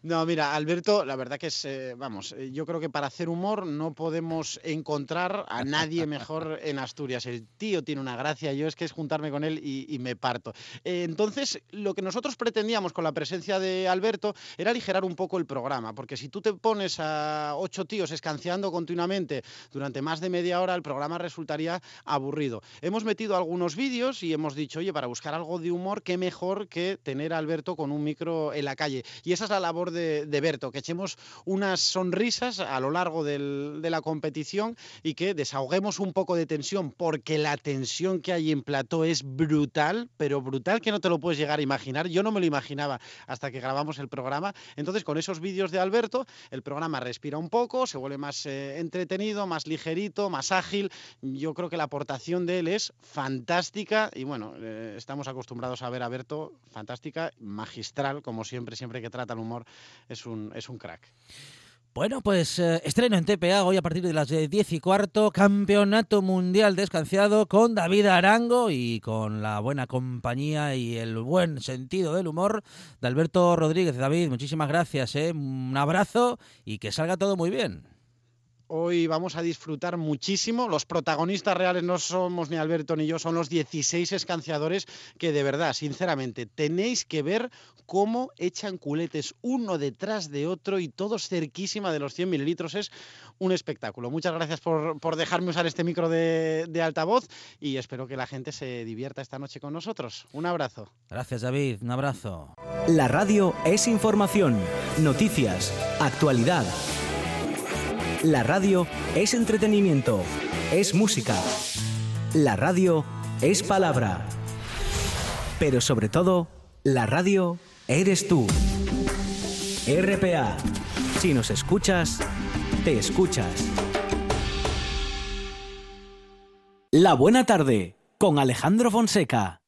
No, mira, Alberto, la verdad que es, eh, vamos, eh, yo creo que para hacer humor no podemos encontrar a nadie mejor en Asturias. El tío tiene una gracia, yo es que es juntarme con él y, me parto. Eh, entonces, lo que nosotros pretendíamos con la presencia de Alberto era aligerar un poco el programa, porque si tú te pones a ocho tíos escanciando continuamente durante más de media hora, el programa resultaría aburrido. Hemos metido algunos vídeos y hemos dicho, oye, para buscar algo de humor, qué mejor que tener a Alberto con un micro en la calle. Y esa es la labor de, Berto, que echemos unas sonrisas a lo largo de la competición y que desahoguemos un poco de tensión, porque la tensión que hay en plató es brutal, pero brutal que no te lo puedes llegar a imaginar. Yo no me lo imaginaba hasta que grabamos el programa. Entonces, con esos vídeos de Alberto, el programa respira un poco, se vuelve más eh, entretenido, más ligerito, más ágil. Yo creo que la aportación de él es fantástica y bueno, eh, estamos acostumbrados a ver a Berto fantástica, magistral, como siempre, siempre que trata el humor es un, es un crack. Bueno, pues eh, estreno en TPA hoy a partir de las 10 y cuarto, Campeonato Mundial Descanciado con David Arango y con la buena compañía y el buen sentido del humor de Alberto Rodríguez. David, muchísimas gracias, ¿eh? un abrazo y que salga todo muy bien. Hoy vamos a disfrutar muchísimo. Los protagonistas reales no somos ni Alberto ni yo, son los 16 escanciadores que de verdad, sinceramente, tenéis que ver cómo echan culetes uno detrás de otro y todos cerquísima de los 100 mililitros. Es un espectáculo. Muchas gracias por, dejarme usar este micro de, de altavoz y espero que la gente se divierta esta noche con nosotros. Un abrazo. Gracias David, un abrazo. La radio es información, noticias, actualidad la radio es entretenimiento, es música. La radio es palabra. Pero sobre todo, la radio eres tú. RPA. Si nos escuchas, te escuchas. La buena tarde con Alejandro Fonseca.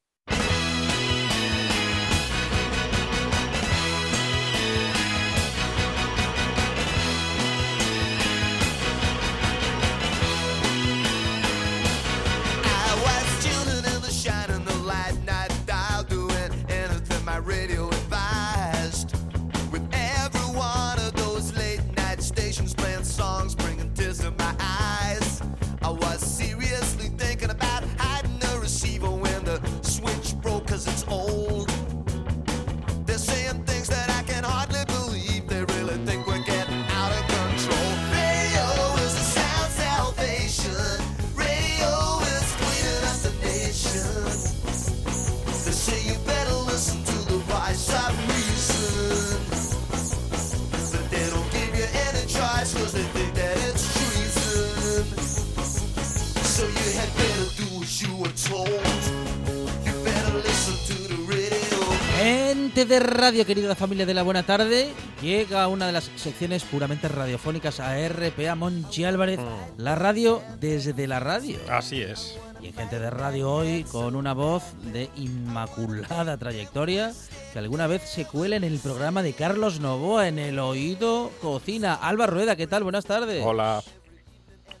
De radio, querida familia de la buena tarde, llega una de las secciones puramente radiofónicas a RPA Monchi Álvarez, la radio desde la radio. Así es. Y en Gente de Radio hoy con una voz de inmaculada trayectoria que alguna vez se cuela en el programa de Carlos Novoa en el oído cocina. Alba Rueda, ¿qué tal? Buenas tardes. Hola.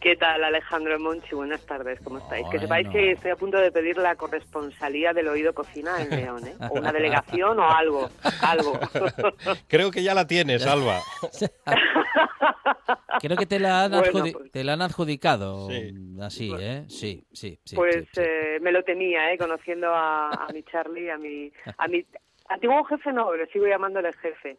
¿Qué tal, Alejandro Monchi? Buenas tardes, ¿cómo estáis? Que sepáis que estoy a punto de pedir la corresponsalía del oído cocina en León, ¿eh? O una delegación o algo, algo. Creo que ya la tienes, Alba. Creo que te la han, Bueno, adjudi- pues- te la han adjudicado Sí. así, ¿eh? Sí, sí, sí. pues sí, sí. eh, me lo temía, ¿eh? Conociendo a, a mi Charlie, a mi, a mi antiguo jefe, no, le sigo llamándole jefe.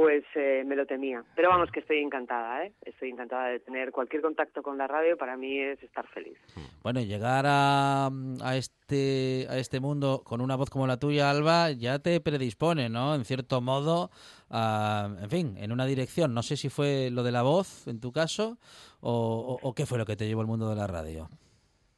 Pues eh, me lo temía. Pero vamos, que estoy encantada, ¿eh? Estoy encantada de tener cualquier contacto con la radio. Para mí es estar feliz. Bueno, llegar a, a este a este mundo con una voz como la tuya, Alba, ya te predispone, ¿no? En cierto modo, a- en fin, en una dirección. No sé si fue lo de la voz, en tu caso, o, o- o qué fue lo que te llevó al mundo de la radio.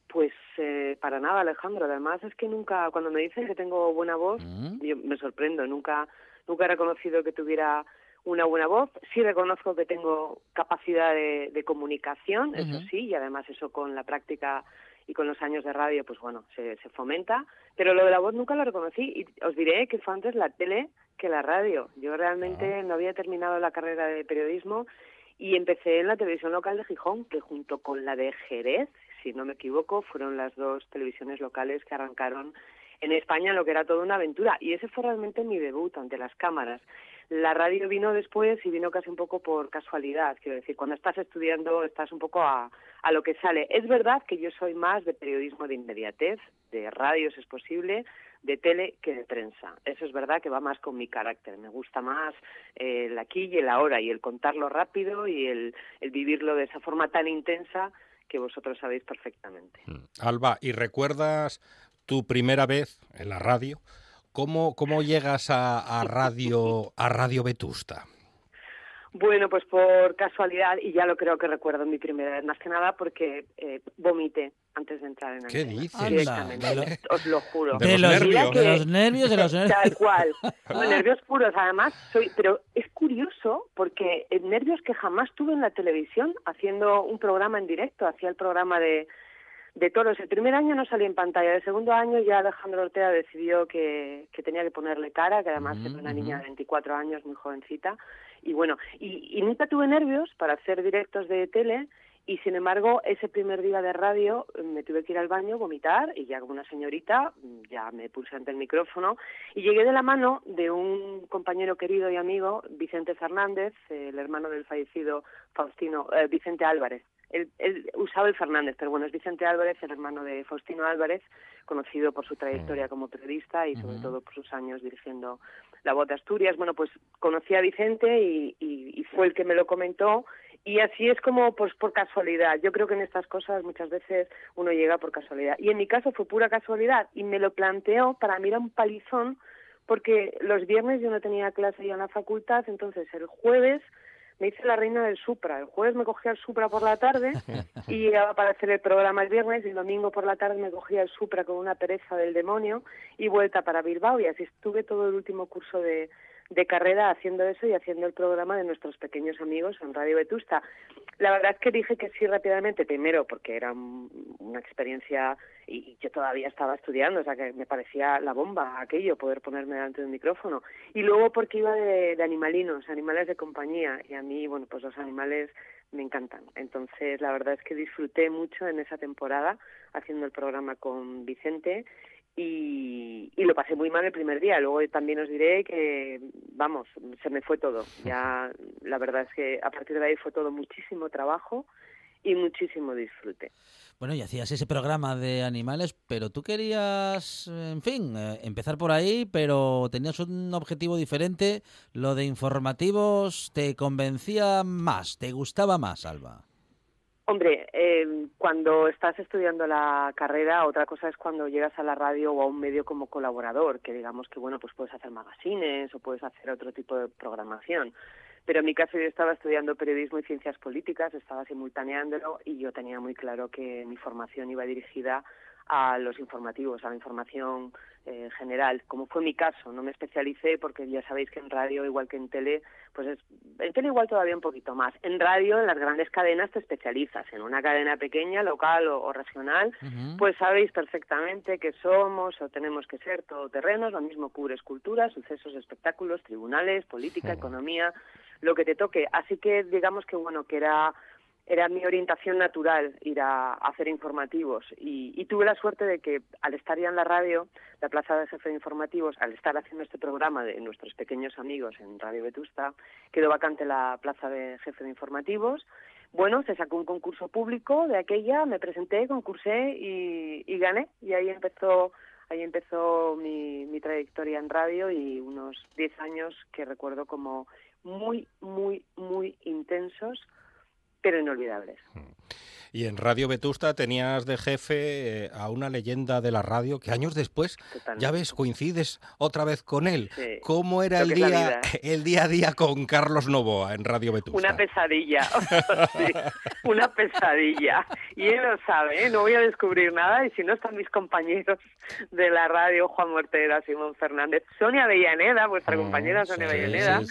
Pues eh, para nada, Alejandro. Además es que nunca, cuando me dicen que tengo buena voz, Mm. yo me sorprendo. Nunca, nunca he reconocido que tuviera una buena voz. Sí reconozco que tengo capacidad de, de comunicación, eso sí, y además eso con la práctica y con los años de radio, pues bueno, se, se fomenta. Pero lo de la voz nunca lo reconocí y os diré que fue antes la tele que la radio. Yo realmente no había terminado la carrera de periodismo y empecé en la televisión local de Gijón, que junto con la de Jerez, si no me equivoco, fueron las dos televisiones locales que arrancaron en España lo que era toda una aventura. Y ese fue realmente mi debut ante las cámaras. La radio vino después y vino casi un poco por casualidad. Quiero decir, cuando estás estudiando estás un poco a, a lo que sale. Es verdad que yo soy más de periodismo de inmediatez, de radio si es posible, de tele que de prensa. Eso es verdad que va más con mi carácter. Me gusta más eh, el aquí y el ahora y el contarlo rápido y el, el vivirlo de esa forma tan intensa que vosotros sabéis perfectamente. Alba, ¿y recuerdas tu primera vez en la radio? ¿Cómo, cómo llegas a, a radio a Radio Vetusta? Bueno, pues por casualidad, y ya lo creo que recuerdo mi primera vez, más que nada porque eh, vomité antes de entrar en ¿Qué antena. dices? Directamente, Anda, os lo juro. De De los los, nervios. de los nervios, de los nervios. Tal cual. No, nervios puros, además. Soy, pero es curioso porque eh, nervios que jamás tuve en la televisión haciendo un programa en directo. Hacía el programa de, de toros. El primer año no salí en pantalla. El segundo año ya Alejandro Ortega decidió que, que tenía que ponerle cara, que además era una niña de 24 años, muy jovencita. Y bueno, y, y nunca tuve nervios para hacer directos de tele. Y sin embargo, ese primer día de radio eh, me tuve que ir al baño, vomitar, y ya como una señorita, mm, ya me puse ante el micrófono y llegué de la mano de un compañero querido y amigo, Vicente Fernández, el hermano del fallecido Faustino, eh, Vicente Álvarez. Él, él usaba el Fernández, pero bueno, es Vicente Álvarez, el hermano de Faustino Álvarez, conocido por su trayectoria como periodista y sobre todo por sus años dirigiendo La Voz de Asturias. Bueno, pues conocí a Vicente y, y- y fue el que me lo comentó y así es como pues por casualidad. Yo creo que en estas cosas muchas veces uno llega por casualidad. Y en mi caso fue pura casualidad y me lo planteó para mí era un palizón porque los viernes yo no tenía clase ya en la facultad, entonces el jueves me hice la reina del Supra. El jueves me cogía el Supra por la tarde y llegaba para hacer el programa el viernes y el domingo por la tarde me cogía el Supra con una pereza del demonio y vuelta para Bilbao y así estuve todo el último curso de, de carrera haciendo eso y haciendo el programa de nuestros pequeños amigos en Radio Vetusta. La verdad es que dije que sí rápidamente, primero porque era un- una experiencia y yo todavía estaba estudiando, o sea que me parecía la bomba aquello, poder ponerme delante de un micrófono. Y luego porque iba de, de animalinos, animales de compañía, y a mí, bueno, pues los animales me encantan. Entonces, la verdad es que disfruté mucho en esa temporada haciendo el programa con Vicente y, lo pasé muy mal el primer día. Luego también os diré que, vamos, se me fue todo. Ya, la verdad es que a partir de ahí fue todo muchísimo trabajo y muchísimo disfrute. Bueno, y hacías ese programa de animales, pero tú querías, en fin, eh, empezar por ahí, pero tenías un objetivo diferente. Lo de informativos te convencía más, te gustaba más, Alba. Hombre, eh, cuando estás estudiando la carrera, otra cosa es cuando llegas a la radio o a un medio como colaborador, que digamos que bueno, pues puedes hacer magazines o puedes hacer otro tipo de programación. Pero en mi caso yo estaba estudiando periodismo y ciencias políticas, estaba simultaneándolo y yo tenía muy claro que mi formación iba dirigida a los informativos, a la información eh, general, como fue mi caso. No me especialicé porque ya sabéis que en radio, igual que en tele, pues es, en tele igual todavía un poquito más. En radio, en las grandes cadenas te especializas. En una cadena pequeña, local o, regional, pues sabéis perfectamente que somos o tenemos que ser todoterrenos. Lo mismo cubre cultura, sucesos, espectáculos, tribunales, política, economía, lo que te toque. Así que digamos que bueno, que era era mi orientación natural ir a, hacer informativos y, tuve la suerte de que al estar ya en la radio, la plaza de jefe de informativos, al estar haciendo este programa de nuestros pequeños amigos en Radio Vetusta, quedó vacante la plaza de jefe de informativos. Bueno, se sacó un concurso público de aquella, me presenté, concursé y, y gané y ahí empezó ahí empezó mi, mi trayectoria en radio y unos 10 años que recuerdo como muy, muy, muy intensos pero inolvidables. Y en Radio Vetusta tenías de jefe eh, a una leyenda de la radio que años después, ya ves, coincides otra vez con él. ¿Cómo era el día, el día a día con Carlos Novoa en Radio Vetusta? Una pesadilla, una pesadilla. Y él lo sabe, ¿eh? no voy a descubrir nada y si no están mis compañeros de la radio, Juan Mortera, Simón Fernández, Sonia Avellaneda, vuestra mm, compañera Sonia Avellaneda,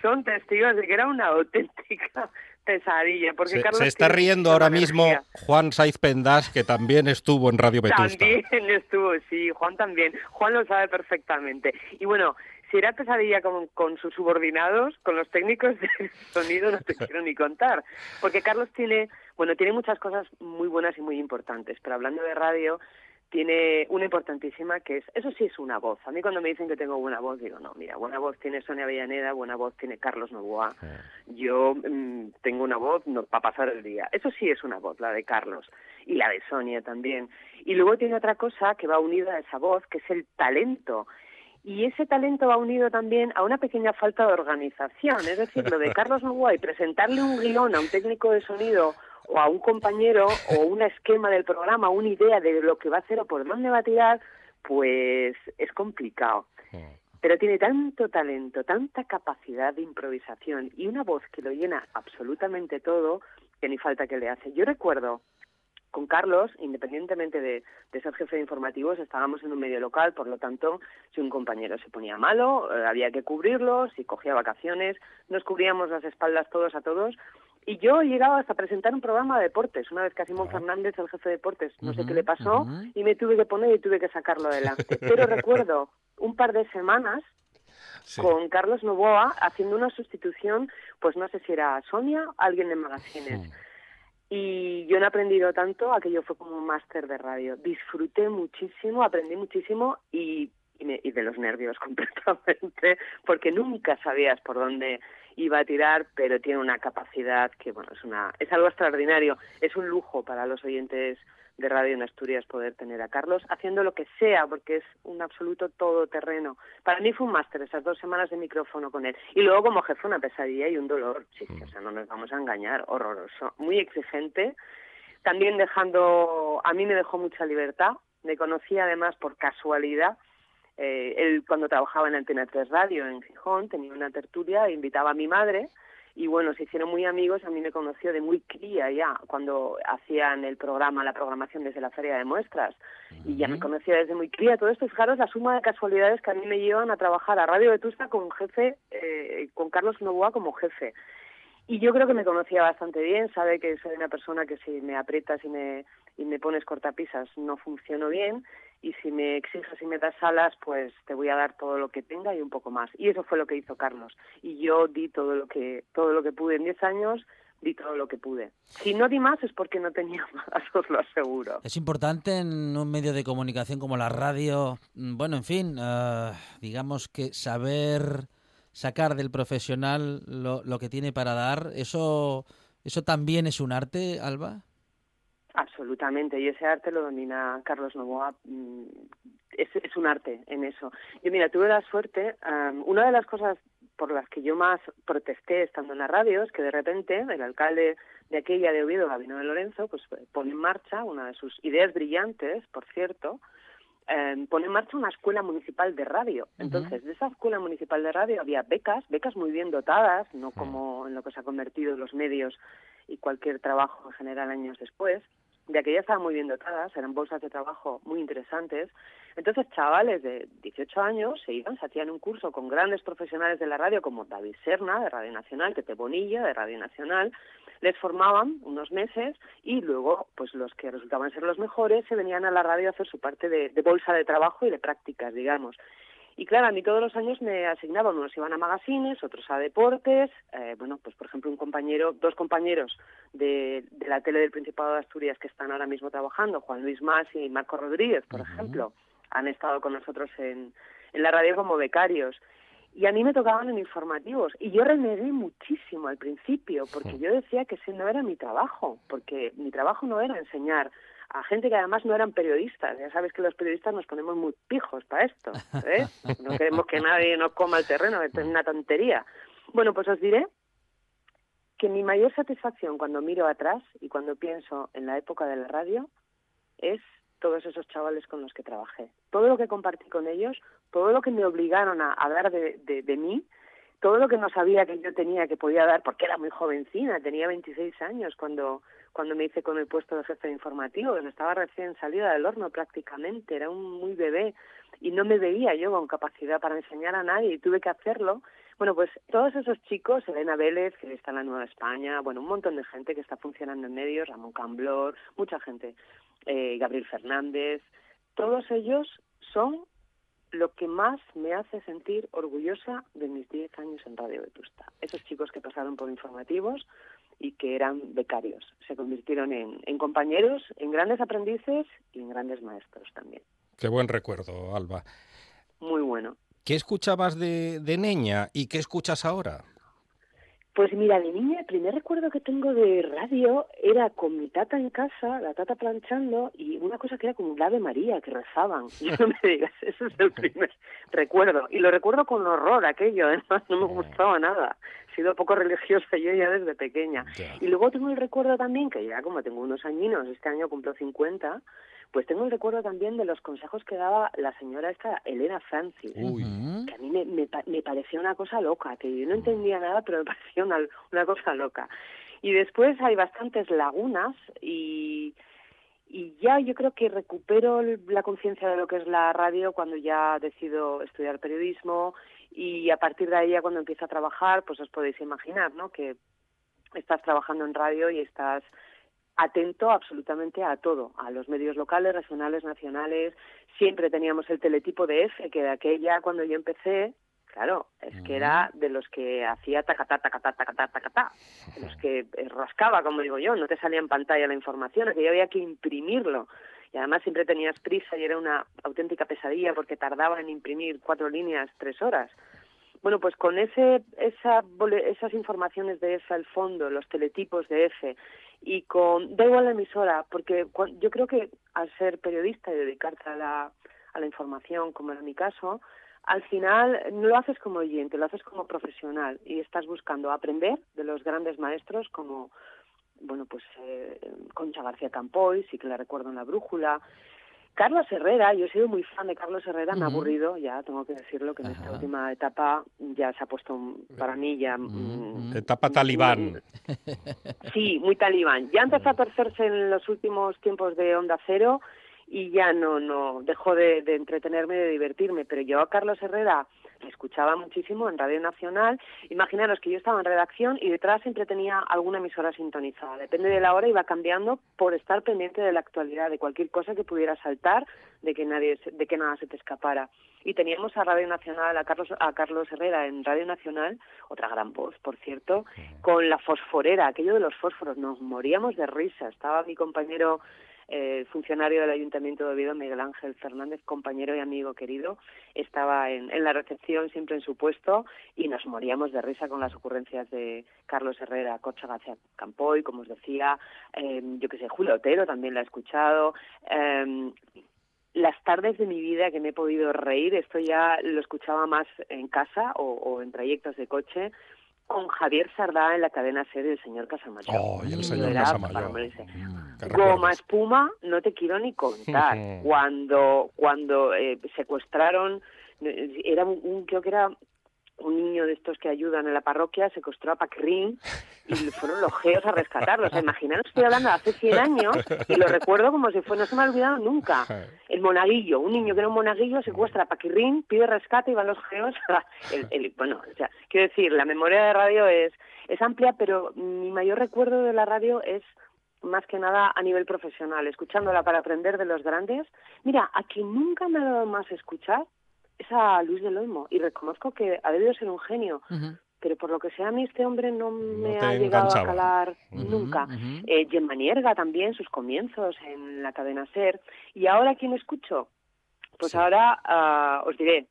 son testigos de que era una auténtica pesadilla. Porque se, Carlos se está riendo ahora mismo Juan Saiz Pendas, que también estuvo en Radio Vetusta. También estuvo, sí, Juan también. Juan lo sabe perfectamente. Y bueno, si era pesadilla con, con sus subordinados, con los técnicos de sonido, no te quiero ni contar. Porque Carlos tiene, bueno, tiene muchas cosas muy buenas y muy importantes, pero hablando de radio, tiene una importantísima que es, eso sí es una voz. A mí cuando me dicen que tengo buena voz, digo, no, mira, buena voz tiene Sonia Avellaneda, buena voz tiene Carlos Novoa. Yo mm, tengo una voz no, para pasar el día. Eso sí es una voz, la de Carlos. Y la de Sonia también. Y luego tiene otra cosa que va unida a esa voz, que es el talento. Y ese talento va unido también a una pequeña falta de organización. Es decir, lo de Carlos Novoa y presentarle un guion a un técnico de sonido o a un compañero o un esquema del programa, una idea de lo que va a hacer o por dónde va a tirar, pues es complicado. Pero tiene tanto talento, tanta capacidad de improvisación y una voz que lo llena absolutamente todo que ni falta que le hace. Yo recuerdo con Carlos, independientemente de, ser jefe de informativos, estábamos en un medio local, por lo tanto, si un compañero se ponía malo, eh, había que cubrirlo, si cogía vacaciones, nos cubríamos las espaldas todos a todos y yo he llegado hasta presentar un programa de deportes, una vez que a Simón Fernández, el jefe de deportes, no sé qué le pasó, y me tuve que poner y tuve que sacarlo adelante. Pero recuerdo un par de semanas con Carlos Novoa haciendo una sustitución, pues no sé si era Sonia, alguien de Magazines. Y yo no he aprendido tanto, aquello fue como un máster de radio. Disfruté muchísimo, aprendí muchísimo y, y, y de los nervios completamente, porque nunca sabías por dónde iba a tirar, pero tiene una capacidad que, bueno, es, una, es algo extraordinario. Es un lujo para los oyentes de Radio en Asturias poder tener a Carlos haciendo lo que sea, porque es un absoluto todoterreno. Para mí fue un máster esas dos semanas de micrófono con él. Y luego como jefe una pesadilla y un dolor, sí, o sea, no nos vamos a engañar, horroroso. Muy exigente, también dejando, a mí me dejó mucha libertad, me conocí además por casualidad, eh, él cuando trabajaba en Antena 3 Radio en Gijón tenía una tertulia, e invitaba a mi madre y bueno, se hicieron muy amigos, a mí me conoció de muy cría ya, cuando hacían el programa, la programación desde la feria de muestras, y ya me conocía desde muy cría. Todo esto, fijaros, la suma de casualidades que a mí me llevan a trabajar a Radio Vetusta con jefe, eh, con Carlos Novoa como jefe. Y yo creo que me conocía bastante bien, sabe que soy una persona que si me aprietas y me, y me pones cortapisas no funciono bien, y si me exiges y me das alas, pues te voy a dar todo lo que tenga y un poco más. Y eso fue lo que hizo Carlos. Y yo di todo lo que, todo lo que pude en 10 años, di todo lo que pude. Si no di más es porque no tenía más, os lo aseguro. Es importante en un medio de comunicación como la radio, mm, bueno, en fin, eh, digamos que saber sacar del profesional lo, lo que tiene para dar, eso, eso también es un arte, Alba. Absolutamente, y ese arte lo domina Carlos Novoa. Mm, es, un arte en eso. Yo, mira, tuve la suerte, una de las cosas por las que yo más protesté estando en la radio es que de repente el alcalde de aquella de Oviedo, Gabino de Lorenzo, pues pone en marcha una de sus ideas brillantes, por cierto, eh, pone en marcha una escuela municipal de radio. Entonces, de esa escuela municipal de radio había becas, becas muy bien dotadas, no como en lo que se ha convertido los medios y cualquier trabajo en general años después, de aquellas estaban muy bien dotadas, eran bolsas de trabajo muy interesantes. Entonces, chavales de 18 años se iban, se hacían un curso con grandes profesionales de la radio como David Serna, de Radio Nacional, Tete Bonilla, de Radio Nacional, les formaban unos meses y luego, pues los que resultaban ser los mejores se venían a la radio a hacer su parte de, de bolsa de trabajo y de prácticas, digamos. Y claro, a mí todos los años me asignaban, unos iban a magazines, otros a deportes, eh, bueno, pues por ejemplo un compañero, dos compañeros de, de, la tele del Principado de Asturias que están ahora mismo trabajando, Juan Luis Mas y Marco Rodríguez, por ejemplo, han estado con nosotros en, en la radio como becarios. Y a mí me tocaban en informativos. Y yo renegué muchísimo al principio, porque yo decía que ese no era mi trabajo, porque mi trabajo no era enseñar a gente que además no eran periodistas. Ya sabes que los periodistas nos ponemos muy pijos para esto. ¿eh? No queremos que nadie nos coma el terreno, es una tontería. Bueno, pues os diré que mi mayor satisfacción cuando miro atrás y cuando pienso en la época de la radio es todos esos chavales con los que trabajé. Todo lo que compartí con ellos, todo lo que me obligaron a, a dar de, de, mí, todo lo que no sabía que yo tenía que podía dar, porque era muy jovencina, tenía 26 años cuando, cuando me hice con el puesto de jefe de informativo, estaba recién salida del horno prácticamente, era un muy bebé y no me veía yo con capacidad para enseñar a nadie y tuve que hacerlo. Bueno, pues todos esos chicos, Elena Vélez, que está en la Nueva España, bueno, un montón de gente que está funcionando en medios, Ramón Camblor, mucha gente, eh, Gabriel Fernández, todos ellos son lo que más me hace sentir orgullosa de mis 10 años en Radio Vetusta. Esos chicos que pasaron por informativos y que eran becarios. Se convirtieron en, en, compañeros, en grandes aprendices y en grandes maestros también. Qué buen recuerdo, Alba. Muy bueno. ¿Qué escuchabas de, de niña y qué escuchas ahora? Pues mira, de niña el primer recuerdo que tengo de radio era con mi tata en casa, la tata planchando, y una cosa que era como un Ave María, que rezaban. Y no me digas, eso es el primer recuerdo. Y lo recuerdo con horror aquello, además no me gustaba nada. Sido poco religiosa yo ya desde pequeña. Y luego tengo el recuerdo también, que ya como tengo unos añinos, este año cumplo 50, pues tengo el recuerdo también de los consejos que daba la señora esta, Elena Francis, Uy. que a mí me, me, me, parecía una cosa loca, que yo no entendía nada, pero me parecía una, una cosa loca. Y después hay bastantes lagunas y, y ya yo creo que recupero la conciencia de lo que es la radio cuando ya decido estudiar periodismo y a partir de ahí ya cuando empiezo a trabajar, pues os podéis imaginar, ¿no? Que estás trabajando en radio y estás atento absolutamente a todo, a los medios locales, regionales, nacionales. Siempre teníamos el teletipo de F, que de aquella cuando yo empecé, claro, es que era de los que hacía tacatá, tacatá, tacatá, tacatá, de los que rascaba, como digo yo, no te salía en pantalla la información, que yo había que imprimirlo. Y además siempre tenías prisa y era una auténtica pesadilla porque tardaba en imprimir cuatro líneas tres horas. Bueno, pues con ese, esa, esas informaciones de F al fondo, los teletipos de F, y con, da igual la emisora, porque yo creo que al ser periodista y dedicarte a la, a la información, como era mi caso, al final no lo haces como oyente, lo haces como profesional y estás buscando aprender de los grandes maestros como, bueno, pues eh, Concha García Campoy, sí que la recuerdo en La Brújula, Carlos Herrera, yo he sido muy fan de Carlos Herrera, me ha aburrido, ya tengo que decirlo, que en esta última etapa ya se ha puesto para mí ya... Mm, etapa talibán. Sí, muy talibán. Ya empezó a torcerse en los últimos tiempos de Onda Cero y ya no, no, dejó de, de entretenerme y de divertirme, pero yo a Carlos Herrera escuchaba muchísimo en Radio Nacional. Imaginaros que yo estaba en redacción y detrás siempre tenía alguna emisora sintonizada. Depende de la hora, iba cambiando por estar pendiente de la actualidad, de cualquier cosa que pudiera saltar, de que nadie, de que nada se te escapara. Y teníamos a Radio Nacional, a Carlos, a Carlos Herrera en Radio Nacional, otra gran voz, por cierto, con la fosforera, aquello de los fósforos. Nos moríamos de risa. Estaba mi compañero eh, funcionario del Ayuntamiento de Oviedo, Miguel Ángel Fernández, compañero y amigo querido, estaba en, en, la recepción siempre en su puesto y nos moríamos de risa con las ocurrencias de Carlos Herrera, Cocha García Campoy, como os decía, eh, yo que sé, Julio Otero también la he escuchado. Eh, las tardes de mi vida que me he podido reír, esto ya lo escuchaba más en casa o, o en trayectos de coche, con Javier Sardá en la cadena serie El Señor Casamayor. Oh, y el Señor Casamayor. Mm, Goma espuma, no te quiero ni contar. cuando cuando eh, secuestraron, era un, creo que era un niño de estos que ayudan en la parroquia secuestró a Paquirrín y fueron los geos a rescatarlo. O sea, imaginaros, estoy hablando de hace 100 años y lo recuerdo como si fue, no se me ha olvidado nunca. El monaguillo, un niño que era un monaguillo secuestra a Paquirrín, pide rescate y van los geos. a- el- el- bueno, o sea, quiero decir, la memoria de radio es, es amplia, pero mi mayor recuerdo de la radio es más que nada a nivel profesional, escuchándola para aprender de los grandes. Mira, a quien nunca me ha dado más escuchar es a Luis del Olmo y reconozco que ha debido ser un genio, pero por lo que sea a mí este hombre no me ha llegado enganchaba. a calar nunca. ujú. Eh, Gemma Nierga también, sus comienzos en la cadena SER. ¿Y ahora quién escucho? Pues Sí. ahora ah, os diré,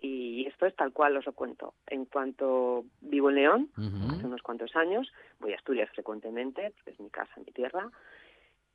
y esto es tal cual os lo cuento. En cuanto vivo en León, hace unos cuantos años, voy a Asturias frecuentemente, porque es mi casa, mi tierra,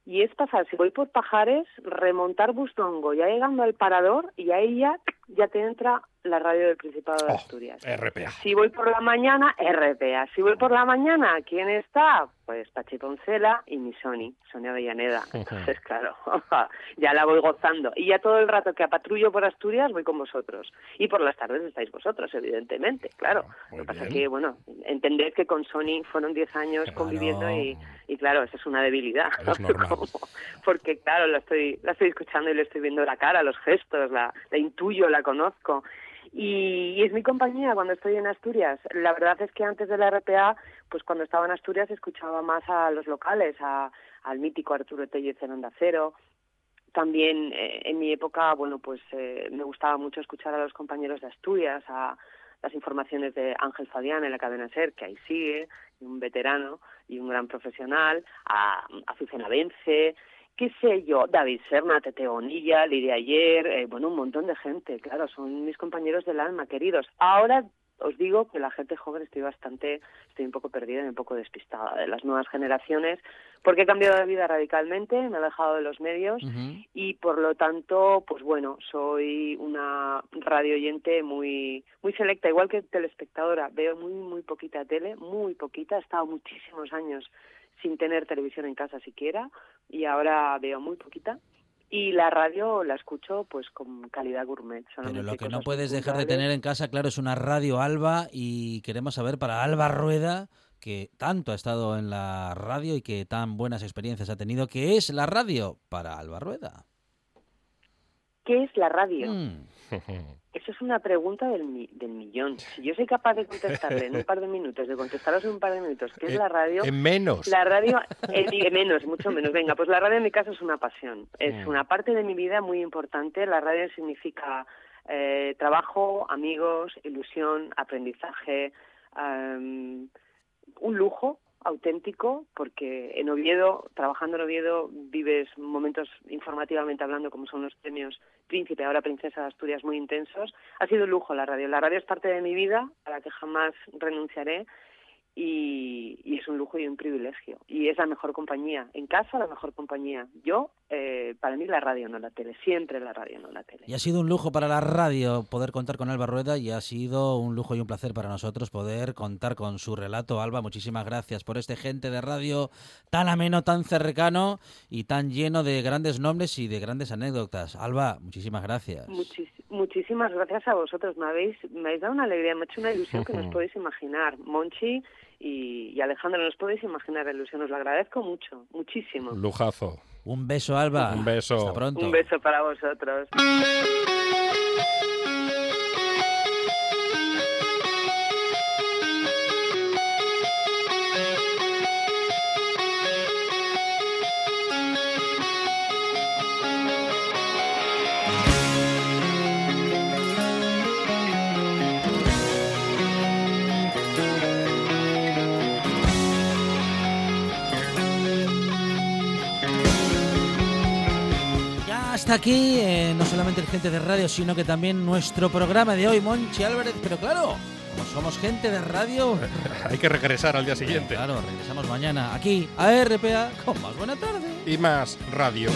y es pasar, si voy por Pajares, remontar Bustongo, ya llegando al parador, y ahí ya, ya te entra la radio del Principado de Oh, Asturias. RPA. Si voy por la mañana, RPA. Si voy por la mañana, ¿quién está? Pues Pachi Poncela y mi Sony, Sonia Avellaneda. Entonces, claro, ya la voy gozando. Y ya todo el rato que apatrullo por Asturias voy con vosotros. Y por las tardes estáis vosotros, evidentemente, claro. Muy Lo que pasa bien. que, bueno, entended que con Sony fueron 10 años Claro. conviviendo y, y, claro, esa es una debilidad. Es Porque, claro, la estoy, la estoy escuchando y le estoy viendo la cara, los gestos, la, la intuyo, la conozco. Y, es mi compañía cuando estoy en Asturias. La verdad es que antes de la RPA, pues cuando estaba en Asturias escuchaba más a los locales, a, al mítico Arturo Tellez en Onda Cero. También eh, en mi época, bueno, pues eh, me gustaba mucho escuchar a los compañeros de Asturias, a las informaciones de Ángel Fabián en la cadena SER, que ahí sigue, un veterano y un gran profesional, a Azucena Vence, qué sé yo, David Serna, Tete Bonilla, Lidia Ayer, eh, bueno, un montón de gente, claro, son mis compañeros del alma, queridos. Ahora os digo que la gente joven estoy bastante, estoy un poco perdida y un poco despistada de las nuevas generaciones, porque he cambiado de vida radicalmente, me he alejado de los medios y por lo tanto, pues bueno, soy una radio oyente muy muy selecta, igual que telespectadora. Veo muy muy poquita tele, muy poquita. He estado muchísimos años sin tener televisión en casa siquiera y ahora veo muy poquita. Y la radio la escucho pues con calidad gourmet. Pero lo que no puedes dejar de tener en casa, claro, es una radio Alba y queremos saber para Alba Rueda, que tanto ha estado en la radio y que tan buenas experiencias ha tenido, ¿qué es la radio para Alba Rueda? ¿Qué es la radio? Mm. Eso es una pregunta del, mi- del millón. Si yo soy capaz de contestarle en un par de minutos, de contestaros en un par de minutos, ¿qué es la radio? En menos. La radio, eh, menos, mucho menos. Venga, pues la radio en mi caso es una pasión. Es Mm. una parte de mi vida muy importante. La radio significa eh, trabajo, amigos, ilusión, aprendizaje, am, un lujo auténtico, porque en Oviedo, trabajando en Oviedo, vives momentos informativamente hablando, como son los premios Príncipe, ahora Princesa de Asturias, muy intensos. Ha sido un lujo la radio. La radio es parte de mi vida, a la que jamás renunciaré y, y es un lujo y un privilegio. Y es la mejor compañía. En casa, la mejor compañía. Yo, eh, para mí, la radio, no la tele. Siempre la radio, no la tele. Y ha sido un lujo para la radio poder contar con Alba Rueda y ha sido un lujo y un placer para nosotros poder contar con su relato. Alba, muchísimas gracias por este gente de radio tan ameno, tan cercano y tan lleno de grandes nombres y de grandes anécdotas. Alba, muchísimas gracias. Muchis- muchísimas gracias a vosotros. Me habéis, me habéis dado una alegría, me ha hecho una ilusión que no os podéis imaginar. Monchi y, y Alejandro, no os podéis imaginar la ilusión. Os lo agradezco mucho, muchísimo. Lujazo. Un beso, Alba. Un beso. Hasta pronto. Un beso para vosotros. Aquí, eh, no solamente el gente de radio, sino que también nuestro programa de hoy, Monchi Álvarez. Pero claro, como somos gente de radio, Hay que regresar al día siguiente. claro, regresamos mañana aquí a RPA con más buena tarde. Y más radio.